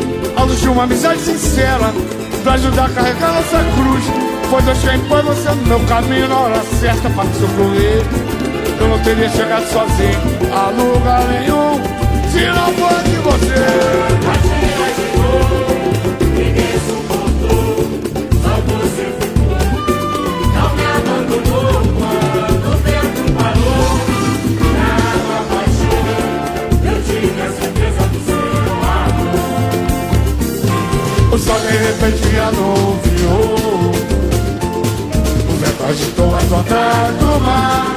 a luz de uma amizade sincera, pra ajudar a carregar nossa cruz. Foi Deus quem põe você no meu caminho na hora certa pra me socorrer. Eu não teria chegado sozinho a lugar nenhum se não fosse você. Ninguém O sol de repente anunciou O vento agitou as ondas do mar.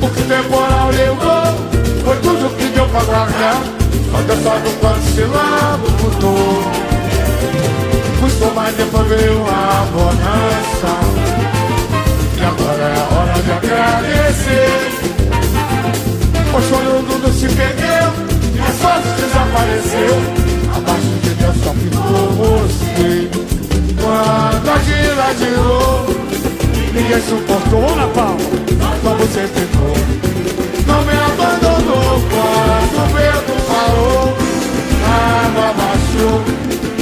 O que o temporal levou Foi tudo que deu pra guardar. Quando eu só do quanto se lava mudou Custou mais depois veio a bonança. E agora é a hora de agradecer. O choro tudo se perdeu E a sorte desapareceu Abaixo de Deus só Quando a gira girou Ninguém suportou na palma Só você ficou. Não me abandonou Quando o vento parou A água baixou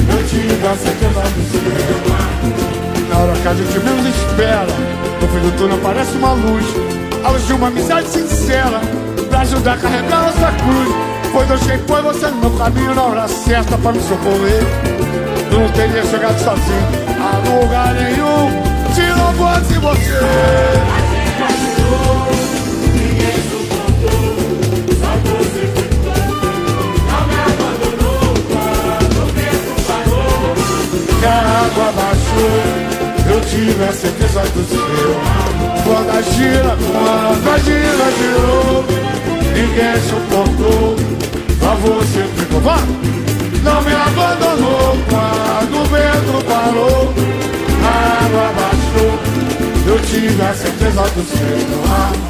Eu tive a certeza do seu Na hora que a gente menos espera No fim do túnel parece uma luz. A luz de uma amizade sincera Pra ajudar a carregar nossa cruz. Foi Deus quem põe você no meu caminho na hora certa pra me socorrer. Eu não teria chegado sozinho lugar nenhum se não fosse você. Que a água baixou, eu tive a certeza do seu. Quando a gira, quando a gira girou, ninguém suportou. Só você ficou, vá! Não me abandonou quando o vento parou, a água baixou, eu tive a certeza do seu amor.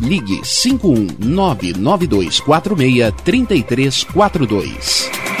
ligue 51992463342.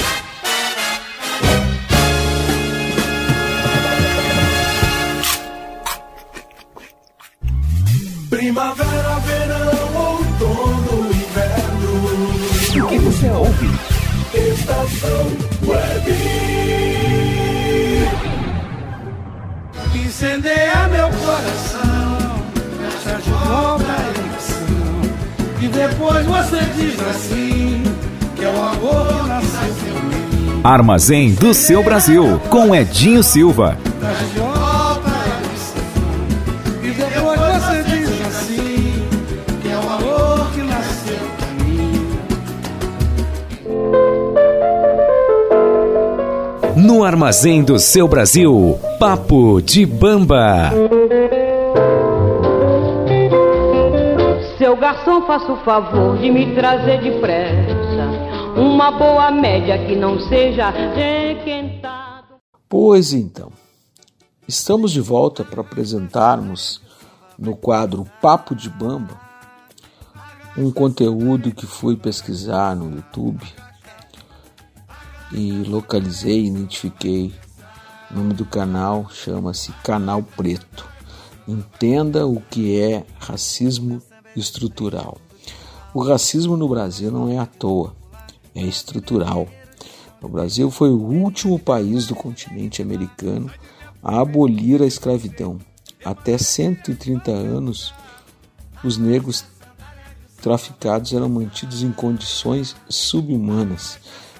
Depois você diz assim: que é o amor nasceu em mim. Armazém do seu Brasil, com Edinho Silva. E depois você diz assim: que é o amor que nasceu em mim. No Armazém do seu Brasil, Papo de Bamba. Garçom, faça o favor de me trazer depressa uma boa média que não seja requentada. Pois então, estamos de volta para apresentarmos no quadro Papo de Bamba um conteúdo que fui pesquisar no YouTube e localizei, identifiquei. O nome do canal chama-se Canal Preto. Entenda o que é racismo estrutural. O racismo no Brasil não é à toa, é estrutural. O Brasil foi o último país do continente americano a abolir a escravidão. Até 130 anos, os negros traficados eram mantidos em condições subhumanas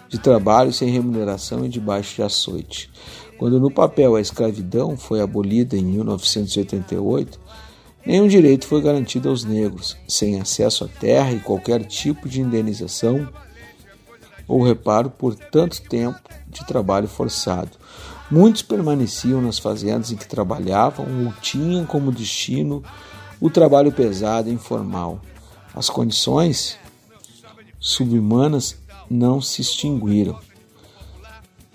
de trabalho sem remuneração e debaixo de açoite. Quando no papel a escravidão foi abolida em 1988, nenhum direito foi garantido aos negros, sem acesso à terra e qualquer tipo de indenização ou reparo por tanto tempo de trabalho forçado. Muitos permaneciam nas fazendas em que trabalhavam ou tinham como destino o trabalho pesado e informal. As condições subhumanas não se extinguiram.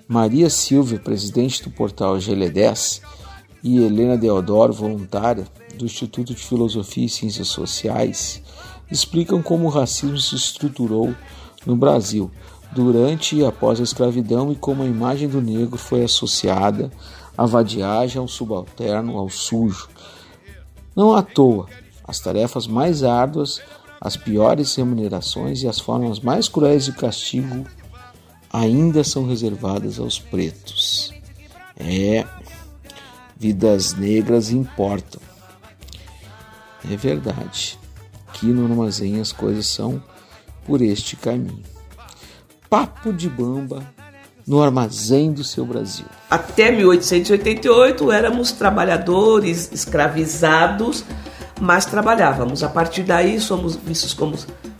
Maria Silvia, presidente do portal GL10, e Helena Deodoro, voluntária do Instituto de Filosofia e Ciências Sociais, explicam como o racismo se estruturou no Brasil durante e após a escravidão e como a imagem do negro foi associada à vadiagem, ao subalterno, ao sujo. Não à toa, as tarefas mais árduas, as piores remunerações e as formas mais cruéis de castigo ainda são reservadas aos pretos. É, vidas negras importam. É verdade. Aqui no armazém as coisas são por este caminho. Papo de bamba no armazém do seu Brasil. Até 1888 éramos trabalhadores escravizados, mas trabalhávamos. A partir daí somos vistos como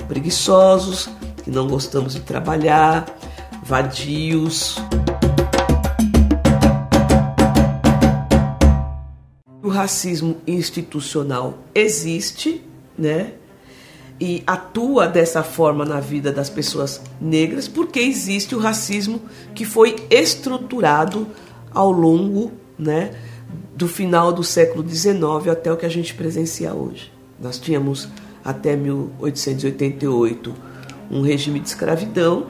preguiçosos, que não gostamos de trabalhar, vadios. Racismo institucional existe, né? E atua dessa forma na vida das pessoas negras porque existe o racismo que foi estruturado ao longo, né, do final do século XIX até o que a gente presencia hoje. Nós tínhamos até 1888 um regime de escravidão,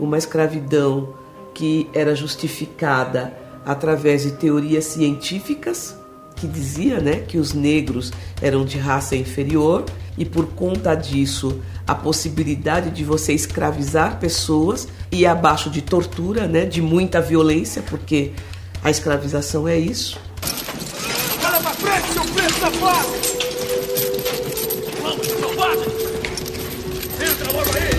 uma escravidão que era justificada através de teorias científicas que dizia, né, que os negros eram de raça inferior e por conta disso a possibilidade de você escravizar pessoas e abaixo de tortura, né, de muita violência, porque a escravização é isso. Olha pra frente, seu preto safado! Vamos, selvagem! Entra logo aí!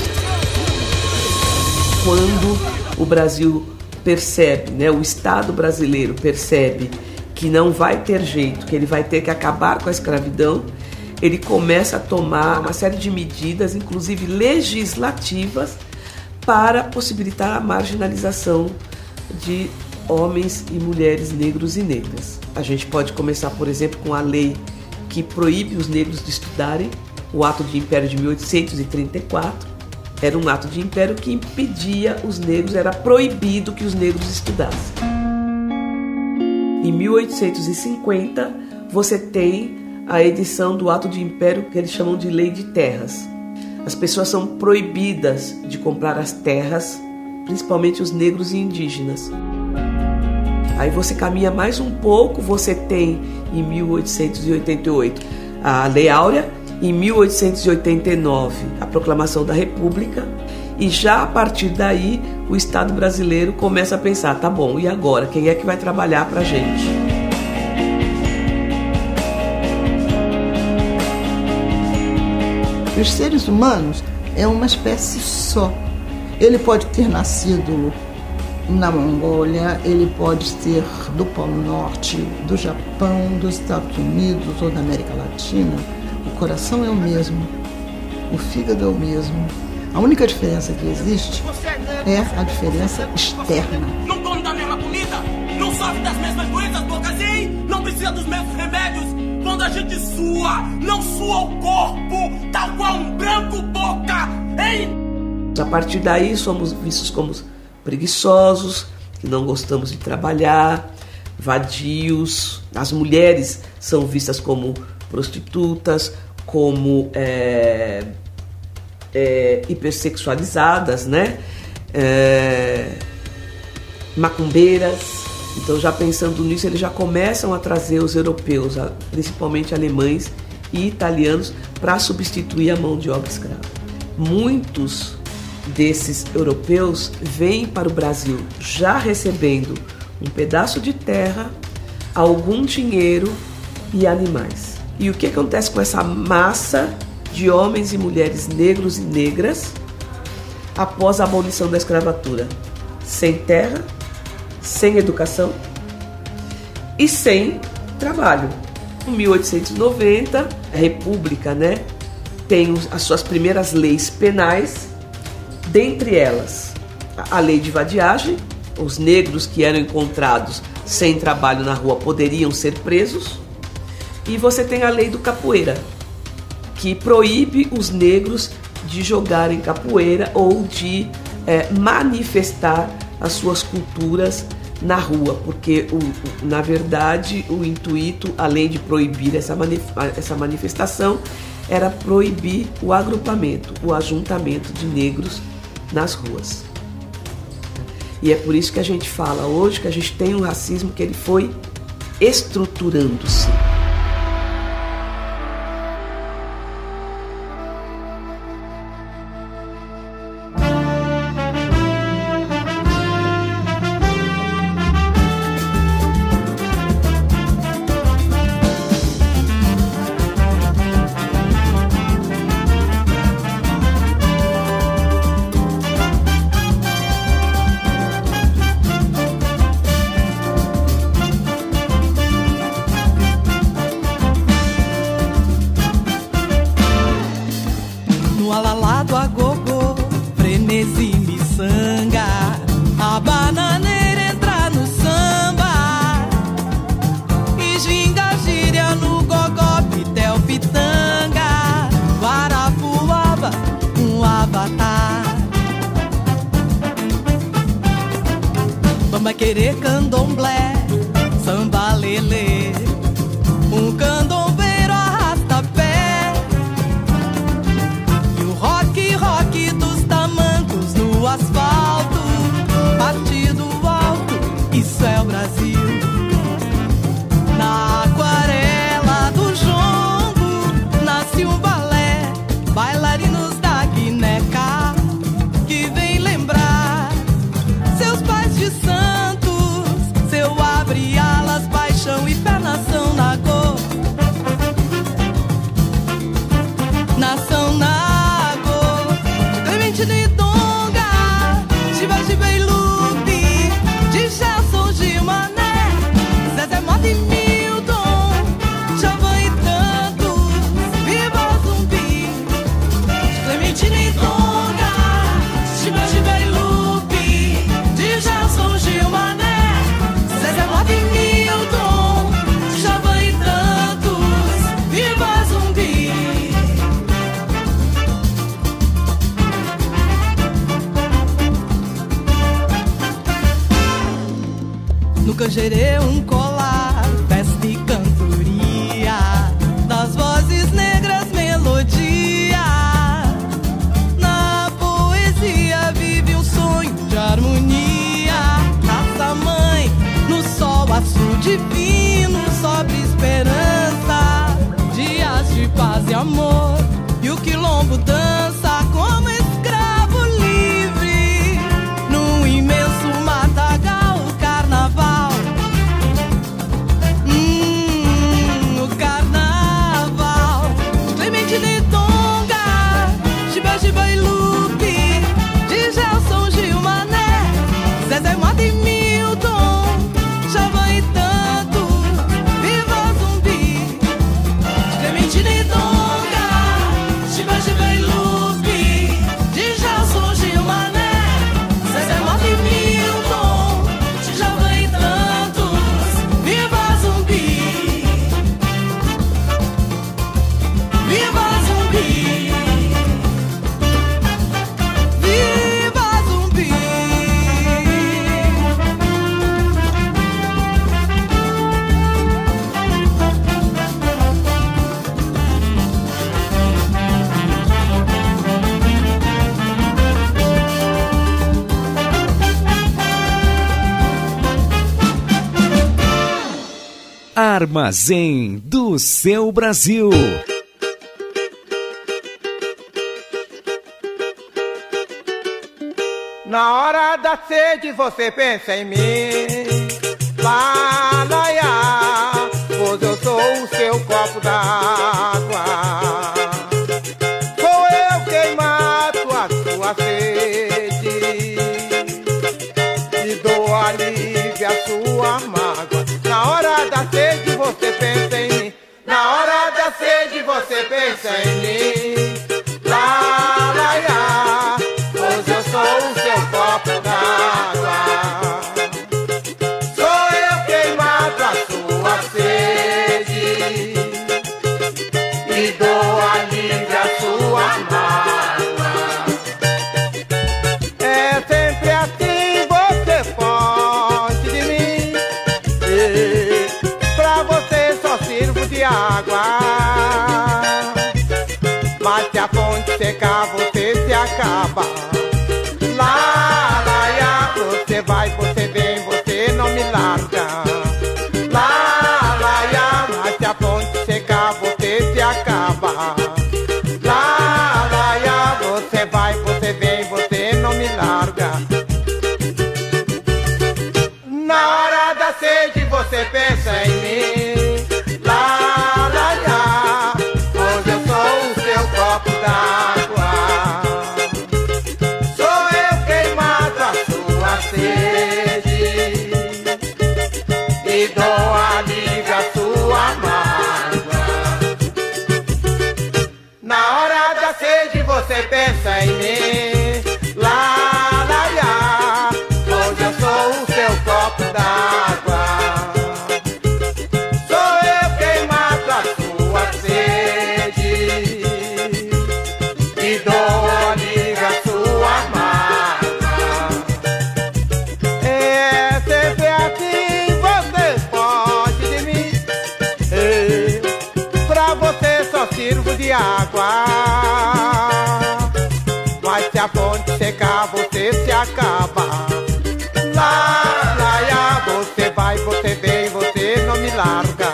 Quando o Brasil percebe, né, o Estado brasileiro percebe que não vai ter jeito, que ele vai ter que acabar com a escravidão, ele começa a tomar uma série de medidas, inclusive legislativas, para possibilitar a marginalização de homens e mulheres negros e negras. A gente pode começar, por exemplo, com a lei que proíbe os negros de estudarem, o Ato de Império de 1834. Era um ato de império que impedia os negros, era proibido que os negros estudassem. Em 1850, você tem a edição do Ato de Império que eles chamam de Lei de Terras. As pessoas são proibidas de comprar as terras, principalmente os negros e indígenas. Aí você caminha mais um pouco, você tem em 1888 a Lei Áurea, em 1889 a Proclamação da República, e já a partir daí o Estado brasileiro começa a pensar: tá bom, e agora? Quem é que vai trabalhar para a gente? Os seres humanos é uma espécie só. Ele pode ter nascido na Mongólia, ele pode ser do Polo Norte, do Japão, dos Estados Unidos ou da América Latina. O coração é o mesmo, o fígado é o mesmo. A única diferença que existe é a diferença externa. Não come da mesma comida, não sofre das mesmas doenças, boca assim, não precisa dos mesmos remédios. Quando a gente sua, não sua o corpo, tal qual um branco boca, hein? A partir daí somos vistos como preguiçosos, que não gostamos de trabalhar, vadios. As mulheres são vistas como prostitutas, como é, é, hipersexualizadas, né? É, macumbeiras. Então, já pensando nisso, eles já começam a trazer os europeus, principalmente alemães e italianos, para substituir a mão de obra escrava. Muitos desses europeus vêm para o Brasil já recebendo um pedaço de terra, algum dinheiro e animais. E o que acontece com essa massa de homens e mulheres negros e negras após a abolição da escravatura? Sem terra, sem educação e sem trabalho. Em 1890, a República, né, tem as suas primeiras leis penais Dentre elas, a lei de vadiagem, os negros que eram encontrados sem trabalho na rua poderiam ser presos, e você tem a lei do capoeira, que proíbe os negros de jogarem capoeira ou de é, manifestar as suas culturas na rua, porque o, na verdade o intuito, além de proibir essa, manif essa manifestação, era proibir o agrupamento, o ajuntamento de negros nas ruas. E é por isso que a gente fala hoje que a gente tem um racismo que ele foi estruturando-se. Armazém do seu Brasil. Na hora da sede você pensa em mim. Balaiá, pois eu sou o seu copo d'água. se pesa en mí. acaba. Lá, você vai, você vem, você não me larga.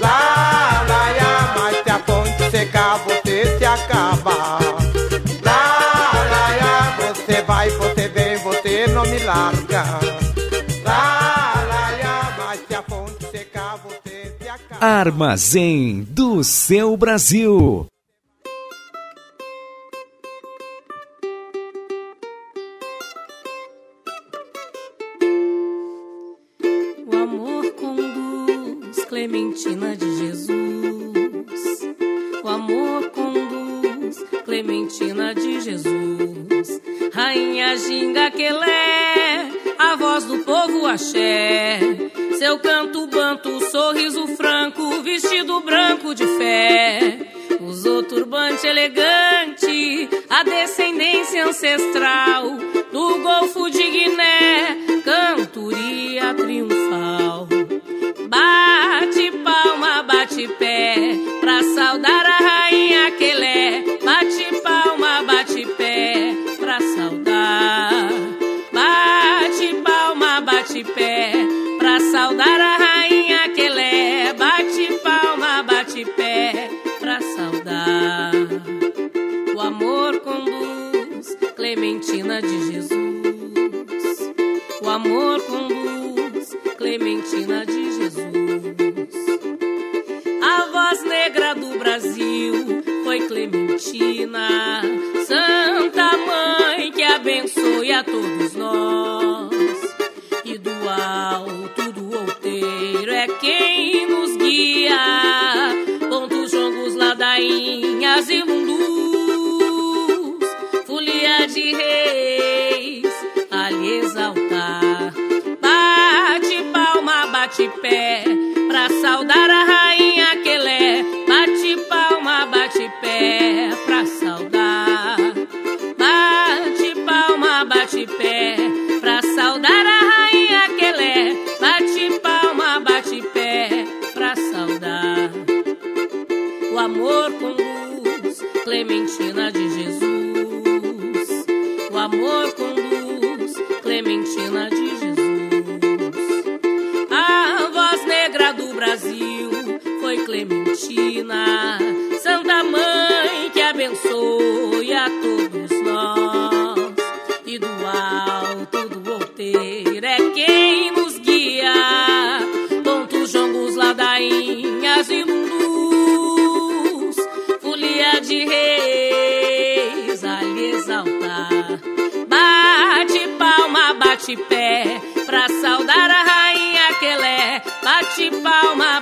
Lá, lá, mas se a ponte secar, você se acaba. Lá, você vai, você vem, você não me larga. Lá, lá, mas se a ponte secar, você se acaba. Armazém do seu Brasil. tudo outeiro. É quem Santa Mãe que abençoe a todos nós. E do alto do volteiro é quem nos guia, pontos, jongos, ladainhas e mundus, folia de reis a lhe exaltar. Bate palma, bate pé, pra saudar a rainha que ela é. Bate palma,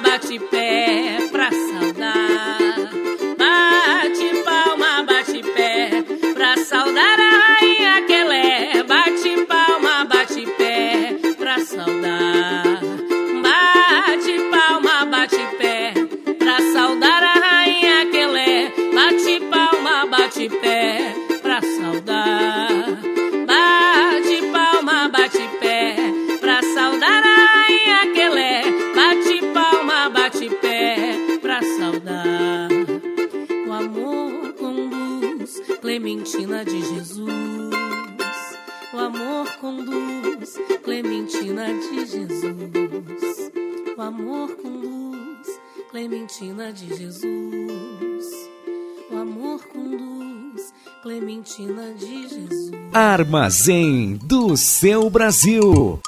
Armazém do seu Brasil.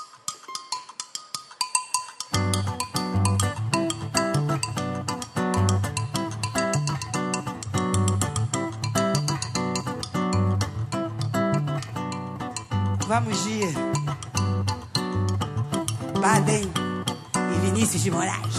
Vamos dia, Baden e Vinícius de Moraes.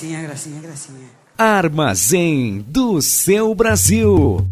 gracinha, gracinha, gracinha. Armazém do seu Brasil.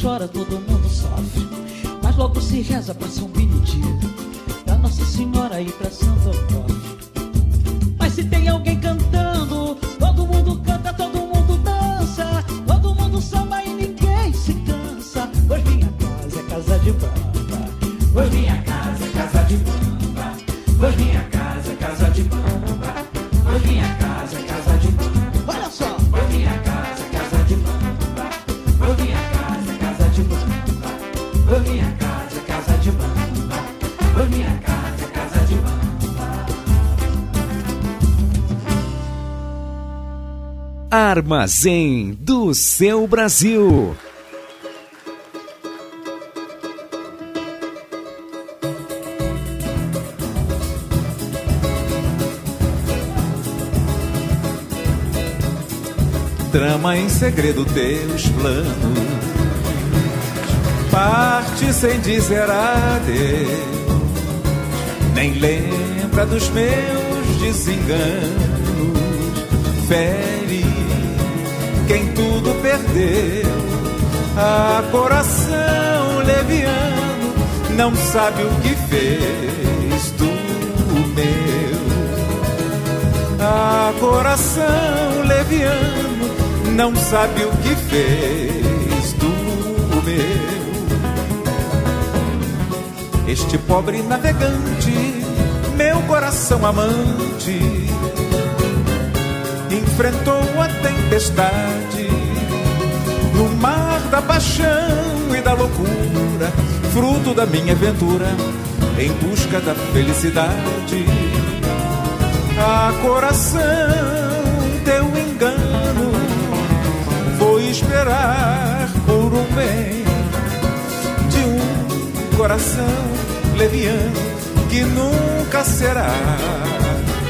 chora, todo mundo sofre. Mas logo se reza casa de bamba. Foi minha casa, é casa de bamba. Armazém do seu Brasil. Trama em segredo teus planos parte sem dizer adeus. Nem lembra dos meus desenganos. Fere quem tudo perdeu. A coração leviano não sabe o que fez do meu. A coração leviano não sabe o que fez do meu este pobre navegante, meu coração amante, enfrentou a tempestade no mar da paixão e da loucura, fruto da minha aventura em busca da felicidade. Ah, coração, teu engano foi esperar por um bem de um coração leviano que nunca será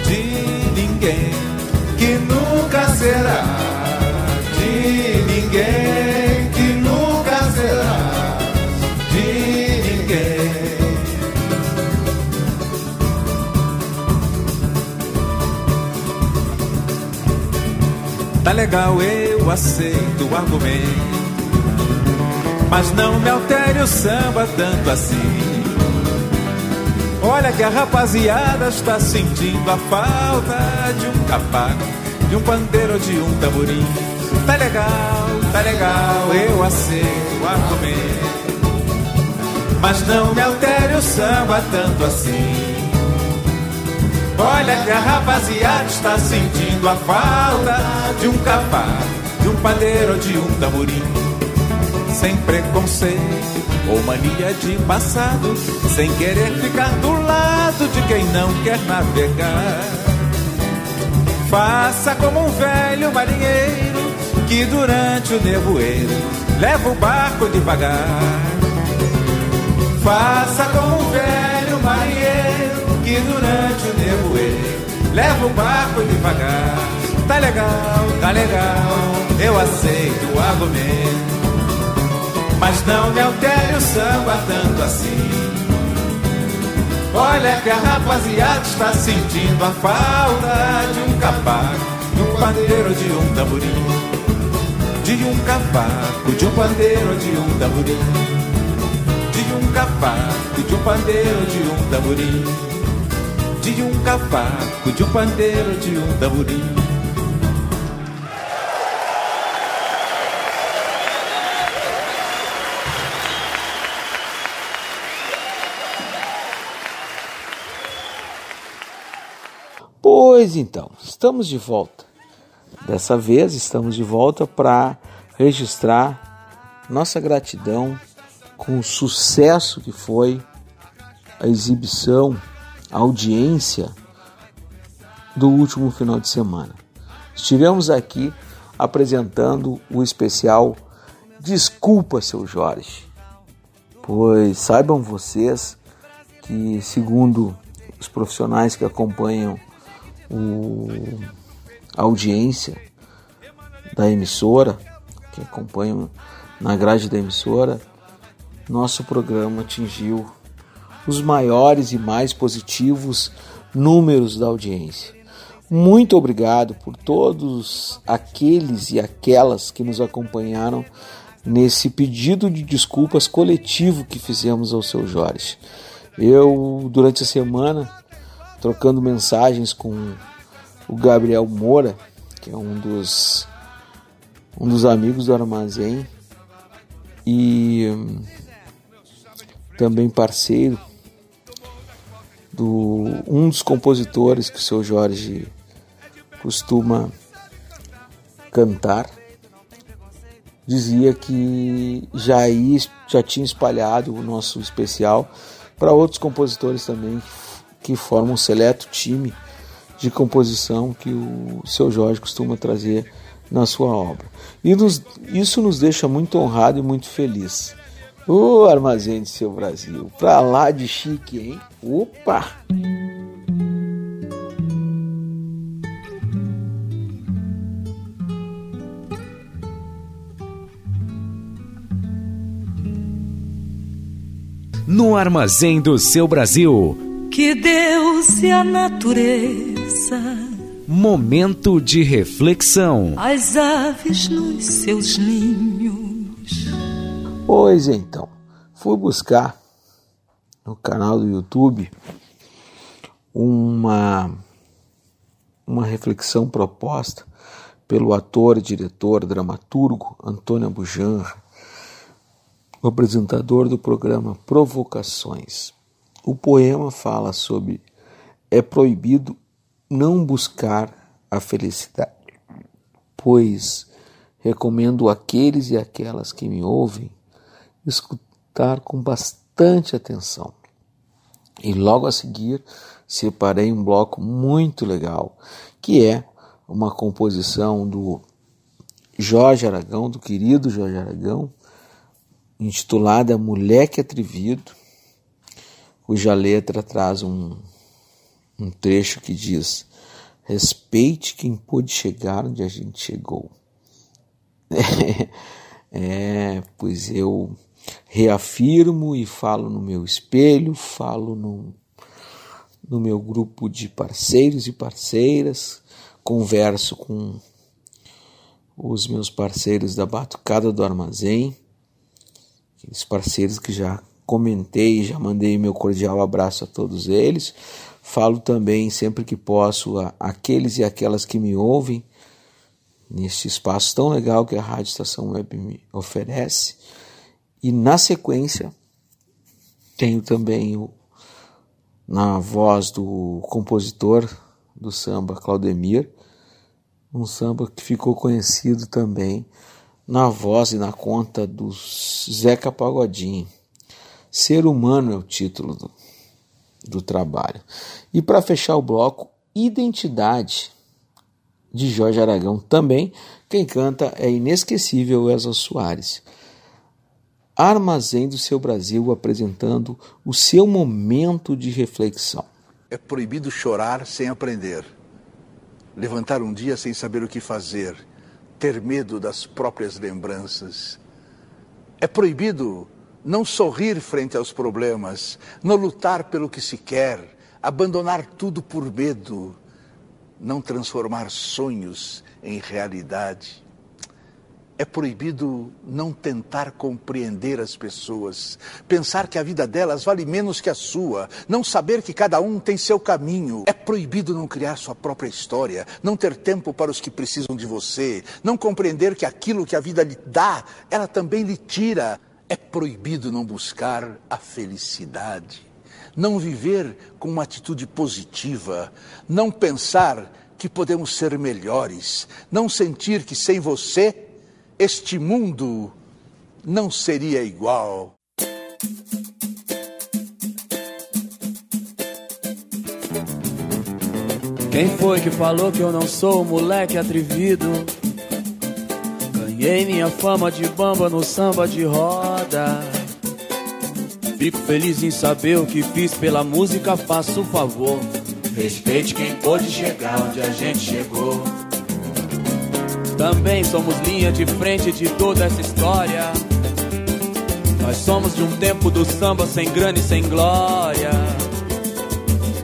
de ninguém, que nunca será de ninguém, que nunca será de ninguém. Tá legal, eu aceito o argumento. Mas não me altere o samba tanto assim. Olha que a rapaziada está sentindo a falta de um cavaco, de um pandeiro, de um tamborim. Tá legal, tá legal, eu aceito o argumento. Mas não me altere o samba tanto assim. Olha que a rapaziada está sentindo a falta de um cavaco, de um pandeiro, de um tamborim. Sem preconceito ou mania de passado, sem querer ficar do lado de quem não quer navegar. Faça como um velho marinheiro que durante o nevoeiro leva o barco devagar. Faça como um velho marinheiro que durante o nevoeiro leva o barco devagar. Tá legal, tá legal, eu aceito o argumento. Mas não me altere o samba tanto assim. Olha que a rapaziada está sentindo a falta de um cavaco, de um pandeiro, de um tamborim. De um cavaco, de um pandeiro, de um tamborim. De um cavaco, de um pandeiro, de um tamborim. De um cavaco, de um pandeiro, de um tamborim. Então, estamos de volta. Dessa vez estamos de volta para registrar nossa gratidão com o sucesso que foi a exibição, a audiência do último final de semana. Estivemos aqui apresentando o especial Desculpa, seu Jorge. Pois saibam vocês que, segundo os profissionais que acompanham o, a audiência da emissora, que acompanham na grade da emissora, nosso programa atingiu os maiores e mais positivos números da audiência. Muito obrigado por todos aqueles e aquelas que nos acompanharam nesse pedido de desculpas coletivo que fizemos ao seu Jorge. Eu, durante a semana, trocando mensagens com o Gabriel Moura, que é um dos um dos amigos do armazém. E hum, também parceiro do um dos compositores que o seu Jorge costuma cantar. Dizia que já, ia, já tinha espalhado o nosso especial para outros compositores também que formam um seleto time de composição que o seu Jorge costuma trazer na sua obra. E nos, isso nos deixa muito honrado e muito feliz. O Armazém de Seu Brasil, pra lá de chique, hein? Opa! No Armazém do Seu Brasil, Que Deus e a natureza, momento de reflexão. as aves nos seus ninhos. Pois então, fui buscar no canal do YouTube uma, uma reflexão proposta pelo ator, diretor, dramaturgo Antônio Bujanra, apresentador do programa Provocações. O poema fala sobre é proibido não buscar a felicidade, pois recomendo àqueles e aquelas que me ouvem escutar com bastante atenção. E logo a seguir separei um bloco muito legal, que é uma composição do Jorge Aragão, do querido Jorge Aragão, intitulada Moleque Atrevido, cuja letra traz um, um trecho que diz: Respeite quem pôde chegar onde a gente chegou. (laughs) É, pois eu reafirmo e falo no meu espelho, falo no, no meu grupo de parceiros e parceiras, converso com, os meus parceiros da Batucada do Armazém, aqueles parceiros que já comentei, já mandei meu cordial abraço a todos eles. Falo também sempre que posso a aqueles e aquelas que me ouvem neste espaço tão legal que a Rádio Estação Web me oferece. E na sequência, tenho também o, na voz do compositor do samba Claudemir, um samba que ficou conhecido também na voz e na conta do Zeca Pagodinho. Ser humano é o título do, do trabalho. E para fechar o bloco, Identidade de Jorge Aragão também. Quem canta é inesquecível Wesley Soares. Armazém do seu Brasil apresentando o seu momento de reflexão. É proibido chorar sem aprender, levantar um dia sem saber o que fazer, ter medo das próprias lembranças. É proibido não sorrir frente aos problemas, não lutar pelo que se quer, abandonar tudo por medo, não transformar sonhos em realidade. É proibido não tentar compreender as pessoas, pensar que a vida delas vale menos que a sua, não saber que cada um tem seu caminho. É proibido não criar sua própria história, não ter tempo para os que precisam de você, não compreender que aquilo que a vida lhe dá, ela também lhe tira. É proibido não buscar a felicidade, não viver com uma atitude positiva, não pensar que podemos ser melhores, não sentir que sem você este mundo não seria igual. Quem foi que falou que eu não sou um moleque atrevido? Ganhei minha fama de bamba no samba de roda. Fico feliz em saber o que fiz pela música, faço o favor. Respeite quem pôde chegar onde a gente chegou. Também somos linha de frente de toda essa história. Nós somos de um tempo do samba sem grana e sem glória.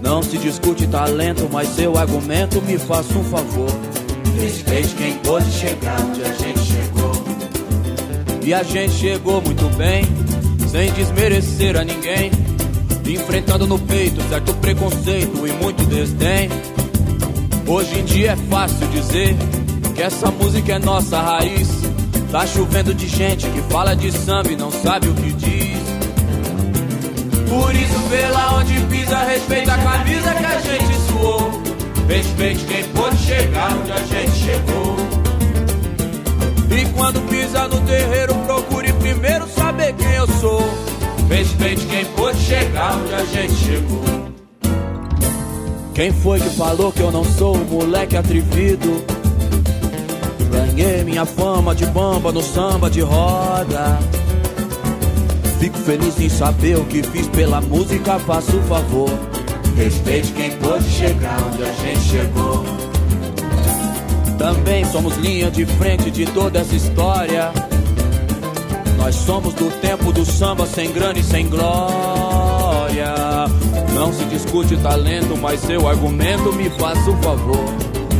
Não se discute talento, mas seu argumento me faça um favor. Respeite quem pôde chegar onde a gente. E a gente chegou muito bem, sem desmerecer a ninguém. Enfrentando no peito certo preconceito e muito desdém. Hoje em dia é fácil dizer que essa música é nossa raiz. Tá chovendo de gente que fala de samba e não sabe o que diz. Por isso, lá onde pisa, respeita a camisa que a gente suou. Respeite quem pôde chegar onde a gente chegou. E quando pisa no terreiro, procure primeiro saber quem eu sou. Respeite quem pôde chegar onde a gente chegou. Quem foi que falou que eu não sou um moleque atrevido? Ganhei minha fama de bamba no samba de roda. Fico feliz em saber o que fiz pela música, faço o favor. Respeite quem pôde chegar onde a gente chegou. Também somos linha de frente de toda essa história. Nós somos do tempo do samba sem grana e sem glória. Não se discute talento, mas seu argumento me faça o favor.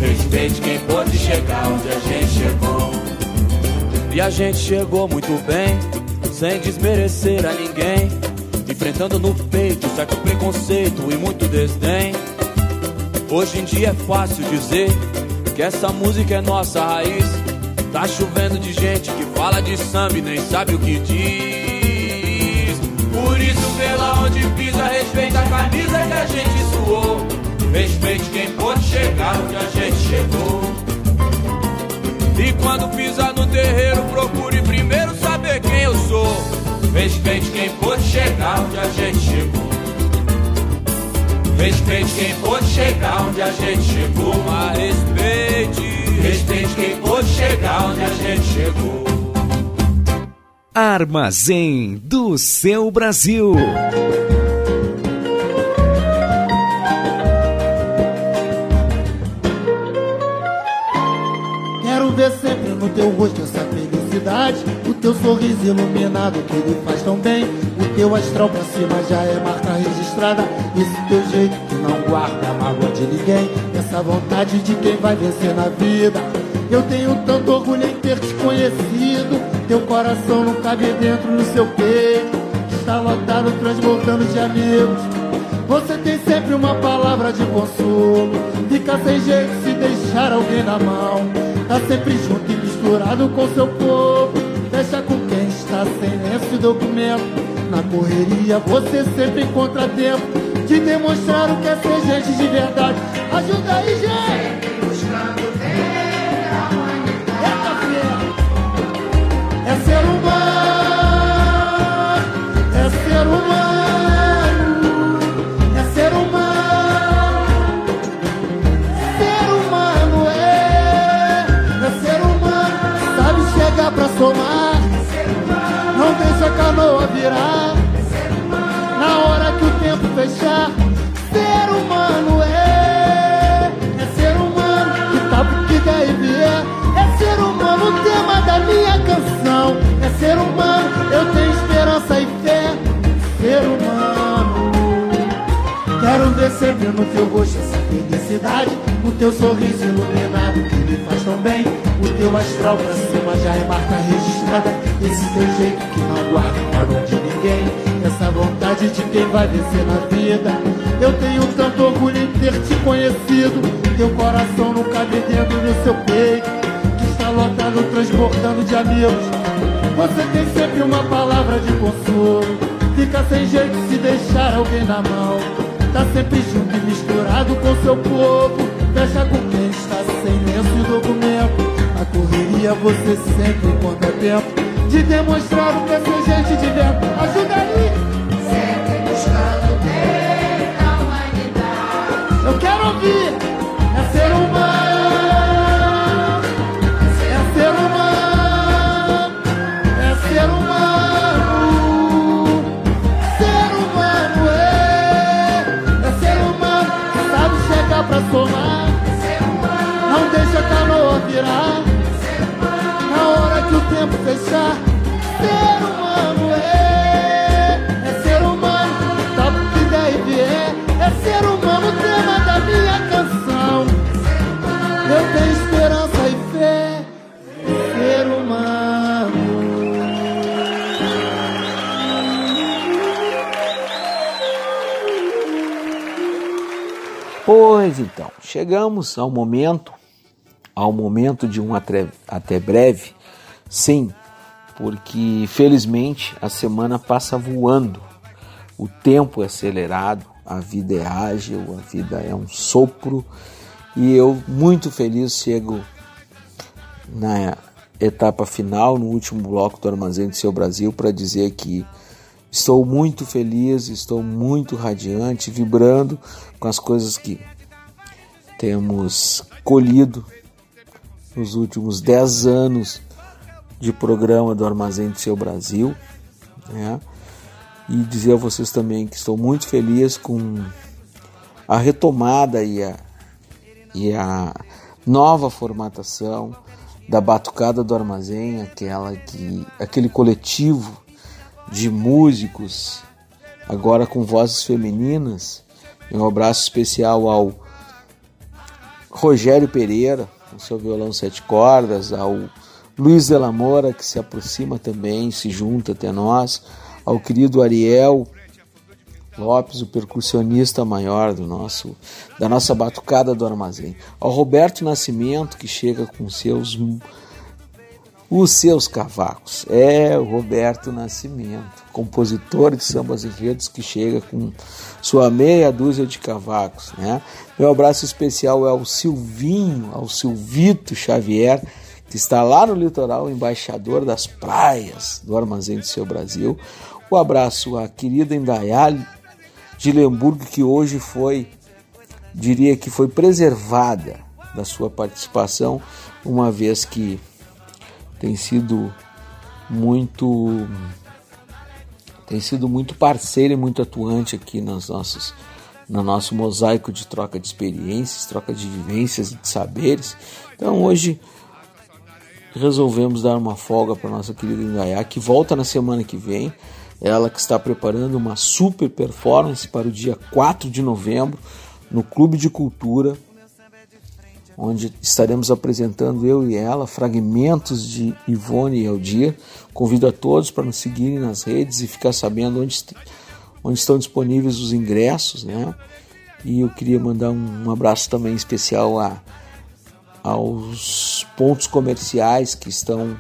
Respeite quem pôde chegar onde a gente chegou. E a gente chegou muito bem, sem desmerecer a ninguém. Enfrentando no peito certo preconceito e muito desdém. Hoje em dia é fácil dizer que essa música é nossa raiz. Tá chovendo de gente que fala de samba e nem sabe o que diz. Por isso, lá onde pisa, respeita a camisa que a gente suou. Respeite quem pôde chegar onde a gente chegou. E quando pisar no terreiro, procure primeiro saber quem eu sou. Respeite quem pôde chegar onde a gente chegou. Respeite quem pôde chegar onde a gente chegou. Mas respeite. Respeite quem pôde chegar onde a gente chegou. Armazém do seu Brasil. Quero ver sempre no teu rosto essa felicidade. O teu sorriso iluminado que lhe faz tão bem. Teu astral pra cima já é marca registrada. Esse teu jeito que não guarda mágoa de ninguém. Essa vontade de quem vai vencer na vida. Eu tenho tanto orgulho em ter te conhecido. Teu coração não cabe dentro do seu peito. Está lotado, transbordando de amigos. Você tem sempre uma palavra de consolo. Fica sem jeito se deixar alguém na mão. Tá sempre junto e misturado com seu povo. Sem lenço documento. Na correria você sempre encontra tempo de demonstrar o que é ser gente de verdade. Ajuda aí, gente! Eita, fera! É ser humano, canoa virar, na hora que o tempo fechar, ser humano é, é ser humano, que tá que der e vier, é ser humano o tema da minha canção, é ser humano, eu tenho esperança e fé, ser humano. Quero ver sempre no teu rosto essa felicidade, o teu sorriso iluminado. que tão bem, o teu astral pra cima já é marca registrada, esse teu jeito que não guarda mágoa de ninguém, essa vontade de quem vai vencer na vida. Eu tenho tanto orgulho em ter te conhecido, teu coração não cabe dentro do seu peito, que está lotado, transbordando de amigos. Você tem sempre uma palavra de consolo, fica sem jeito se deixar alguém na mão. Tá sempre junto e misturado com seu povo. Fecha com quem está sem lenço e documento. Na correria você sempre encontra tempo de demonstrar o que é ser gente de dentro. Ajuda aí! Sempre buscando bem da humanidade. Eu quero ouvir! É ser humano! Virar! Na hora que o tempo fechar! Ser humano é! É ser humano! O que der e vier! É ser humano o tema da minha canção! Eu tenho esperança e fé! Ser humano! Pois então, chegamos ao momento, ao momento de um até, até breve, sim, porque felizmente a semana passa voando, o tempo é acelerado, a vida é ágil, a vida é um sopro e eu muito feliz chego na etapa final, no último bloco do Armazém do Seu Brasil, para dizer que estou muito feliz, estou muito radiante, vibrando com as coisas que temos colhido nos últimos 10 anos de programa do Armazém do Seu Brasil. Né? E dizer a vocês também que estou muito feliz com a retomada e a, e a nova formatação da Batucada do Armazém, aquela que, aquele coletivo de músicos, agora com vozes femininas. Um abraço especial ao Rogério Pereira, com seu violão sete cordas, ao Luiz de la Mora, que se aproxima também, se junta até nós, ao querido Ariel Lopes, o percussionista maior do nosso, da nossa batucada do armazém, ao Roberto Nascimento, que chega com seus os seus cavacos. É o Roberto Nascimento, compositor de sambas enredos que chega com sua meia dúzia de cavacos. Né? Meu abraço especial é ao Silvinho, ao Silvito Xavier, que está lá no litoral, embaixador das praias do Armazém do Seu Brasil. O abraço à querida Indaial de Lemburgo, que hoje foi, diria que foi preservada da sua participação, uma vez que tem sido muito tem sido muito parceira e muito atuante aqui nas nossas no nosso mosaico de troca de experiências, troca de vivências e de saberes. Então hoje resolvemos dar uma folga para nossa querida Indaiá, que volta na semana que vem. Ela que está preparando uma super performance para o dia 4 de novembro no Clube de Cultura, onde estaremos apresentando eu e ela fragmentos de Ivone e Eldir. Convido a todos para nos seguirem nas redes e ficar sabendo onde, onde estão disponíveis os ingressos, né? E eu queria mandar um, um abraço também especial a, aos pontos comerciais que estão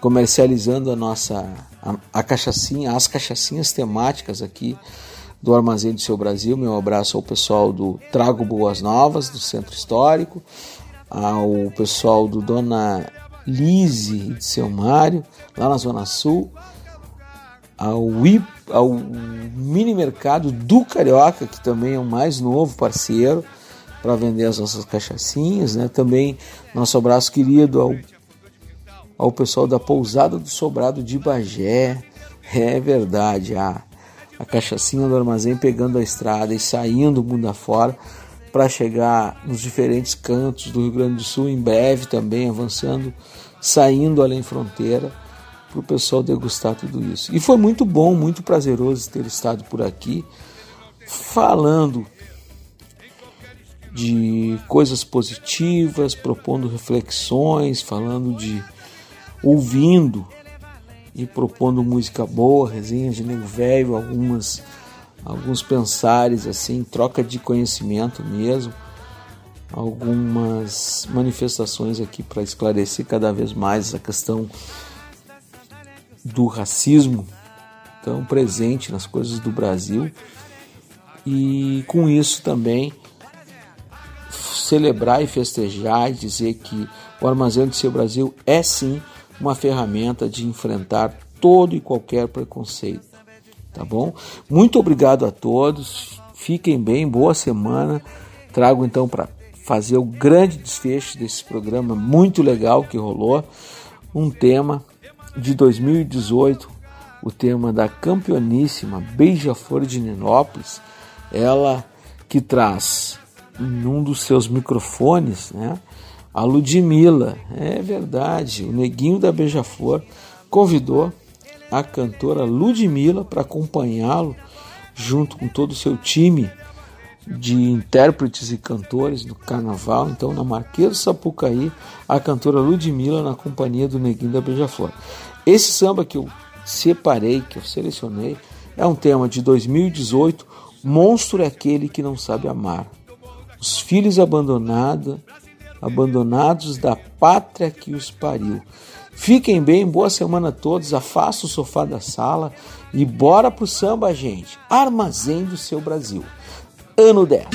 comercializando a nossa a, a cachaçinha, as cachaçinhas temáticas aqui do Armazém do Seu Brasil. Meu abraço ao pessoal do Trago Boas Novas, do Centro Histórico, ao pessoal do Dona Lise de Seu Mário, lá na Zona Sul, ao, I, ao Mini Mercado do Carioca, que também é o mais novo parceiro para vender as nossas cachaçinhas, né? Também nosso abraço querido ao, ao pessoal da Pousada do Sobrado de Bagé. É verdade, a, a cachaçinha do armazém pegando a estrada e saindo mundo afora para chegar nos diferentes cantos do Rio Grande do Sul, em breve também avançando, saindo além fronteira, para o pessoal degustar tudo isso. E foi muito bom, muito prazeroso ter estado por aqui, falando de coisas positivas, propondo reflexões, falando de ouvindo e propondo música boa, resenhas de nego velho, algumas alguns pensares assim, troca de conhecimento mesmo, algumas manifestações aqui para esclarecer cada vez mais a questão do racismo tão presente nas coisas do Brasil. E com isso também celebrar e festejar e dizer que o Armazém do Seu Brasil é sim uma ferramenta de enfrentar todo e qualquer preconceito, tá bom? Muito obrigado a todos, fiquem bem, boa semana. Trago então para fazer o grande desfecho desse programa muito legal que rolou, um tema de 2018, o tema da campeoníssima Beija-Flor de Ninópolis, ela que traz num dos seus microfones, né, a Ludmilla, é verdade, o neguinho da Beija-Flor convidou a cantora Ludmilla para acompanhá-lo junto com todo o seu time de intérpretes e cantores do carnaval. Então, na Marquês Sapucaí, a cantora Ludmilla na companhia do Neguinho da Beija-Flor. Esse samba que eu separei, que eu selecionei, é um tema de 2018. Monstro é aquele que não sabe amar. Os filhos abandonados abandonados da pátria que os pariu. Fiquem bem, boa semana a todos. Afasta o sofá da sala e bora pro samba, gente. Armazém do seu Brasil. Ano 10.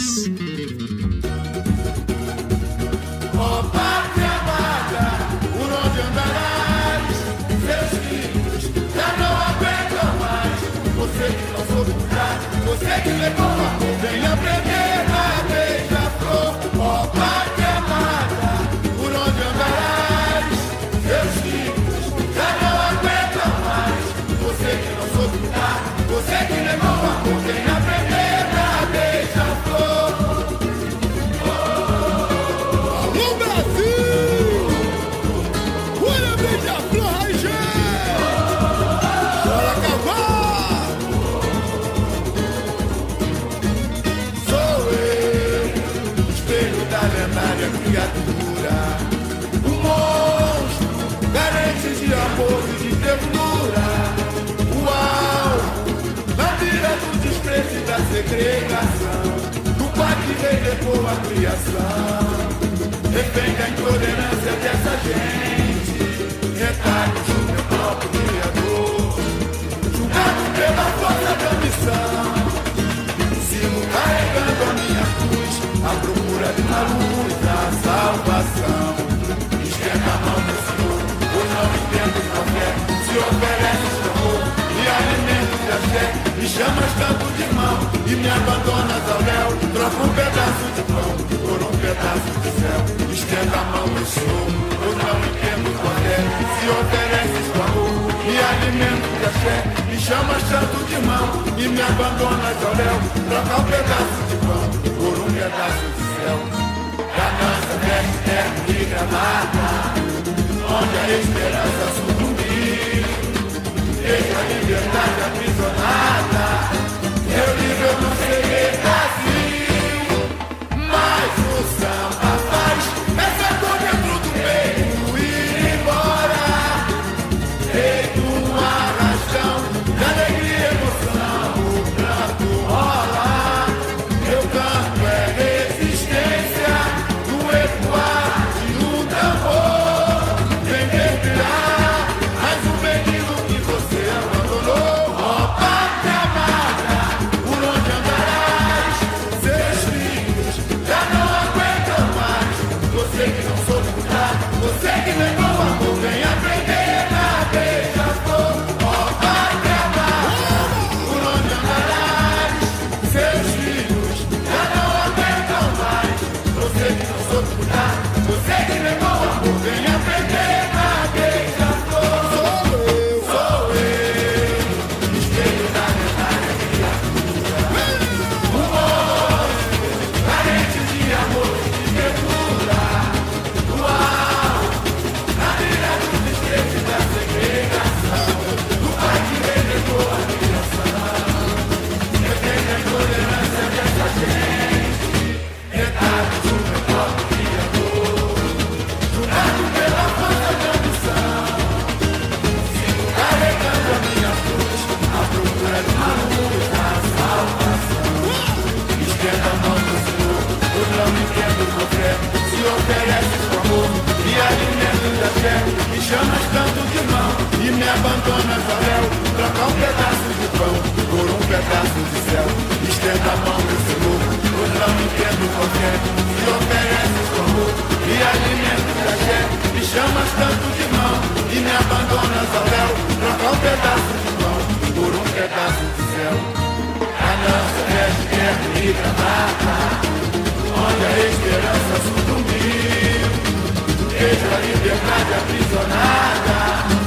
A criação, refém da intolerância dessa gente, retalhos do meu próprio criador, julgado pela força da missão. Sigo carregando a minha cruz, à procura de uma luz da salvação. Esquenta a mão, meu Senhor, pois não entendo não quer. Se oferece me chamas tanto de irmão e me abandonas ao léu. Troca um pedaço de pão por um pedaço de céu. Esquenta a mão, meu Senhor, pois não entendo qual é. Se oferece seu amor e alimento da fé, me chamas tanto de irmão e me abandonas ao léu. Troca um pedaço de pão por um pedaço de céu. Ganância, veste, terra e gramada, onde a esperança sucumbir. Deixa a liberdade aprisionada, eu livre eu não chamas tanto de mão e me abandonas ao léu. Troca um pedaço de pão por um pedaço de céu. Estenda a mão, meu senhor, pois não entendo qualquer. Se ofereces amor e alimento da fé. Me chamas tanto de mão e me abandonas ao léu. Troca um pedaço de pão por um pedaço de céu. A nossa veste guerra e granada, onde a esperança sucumbiu. Vejo a liberdade aprisionada.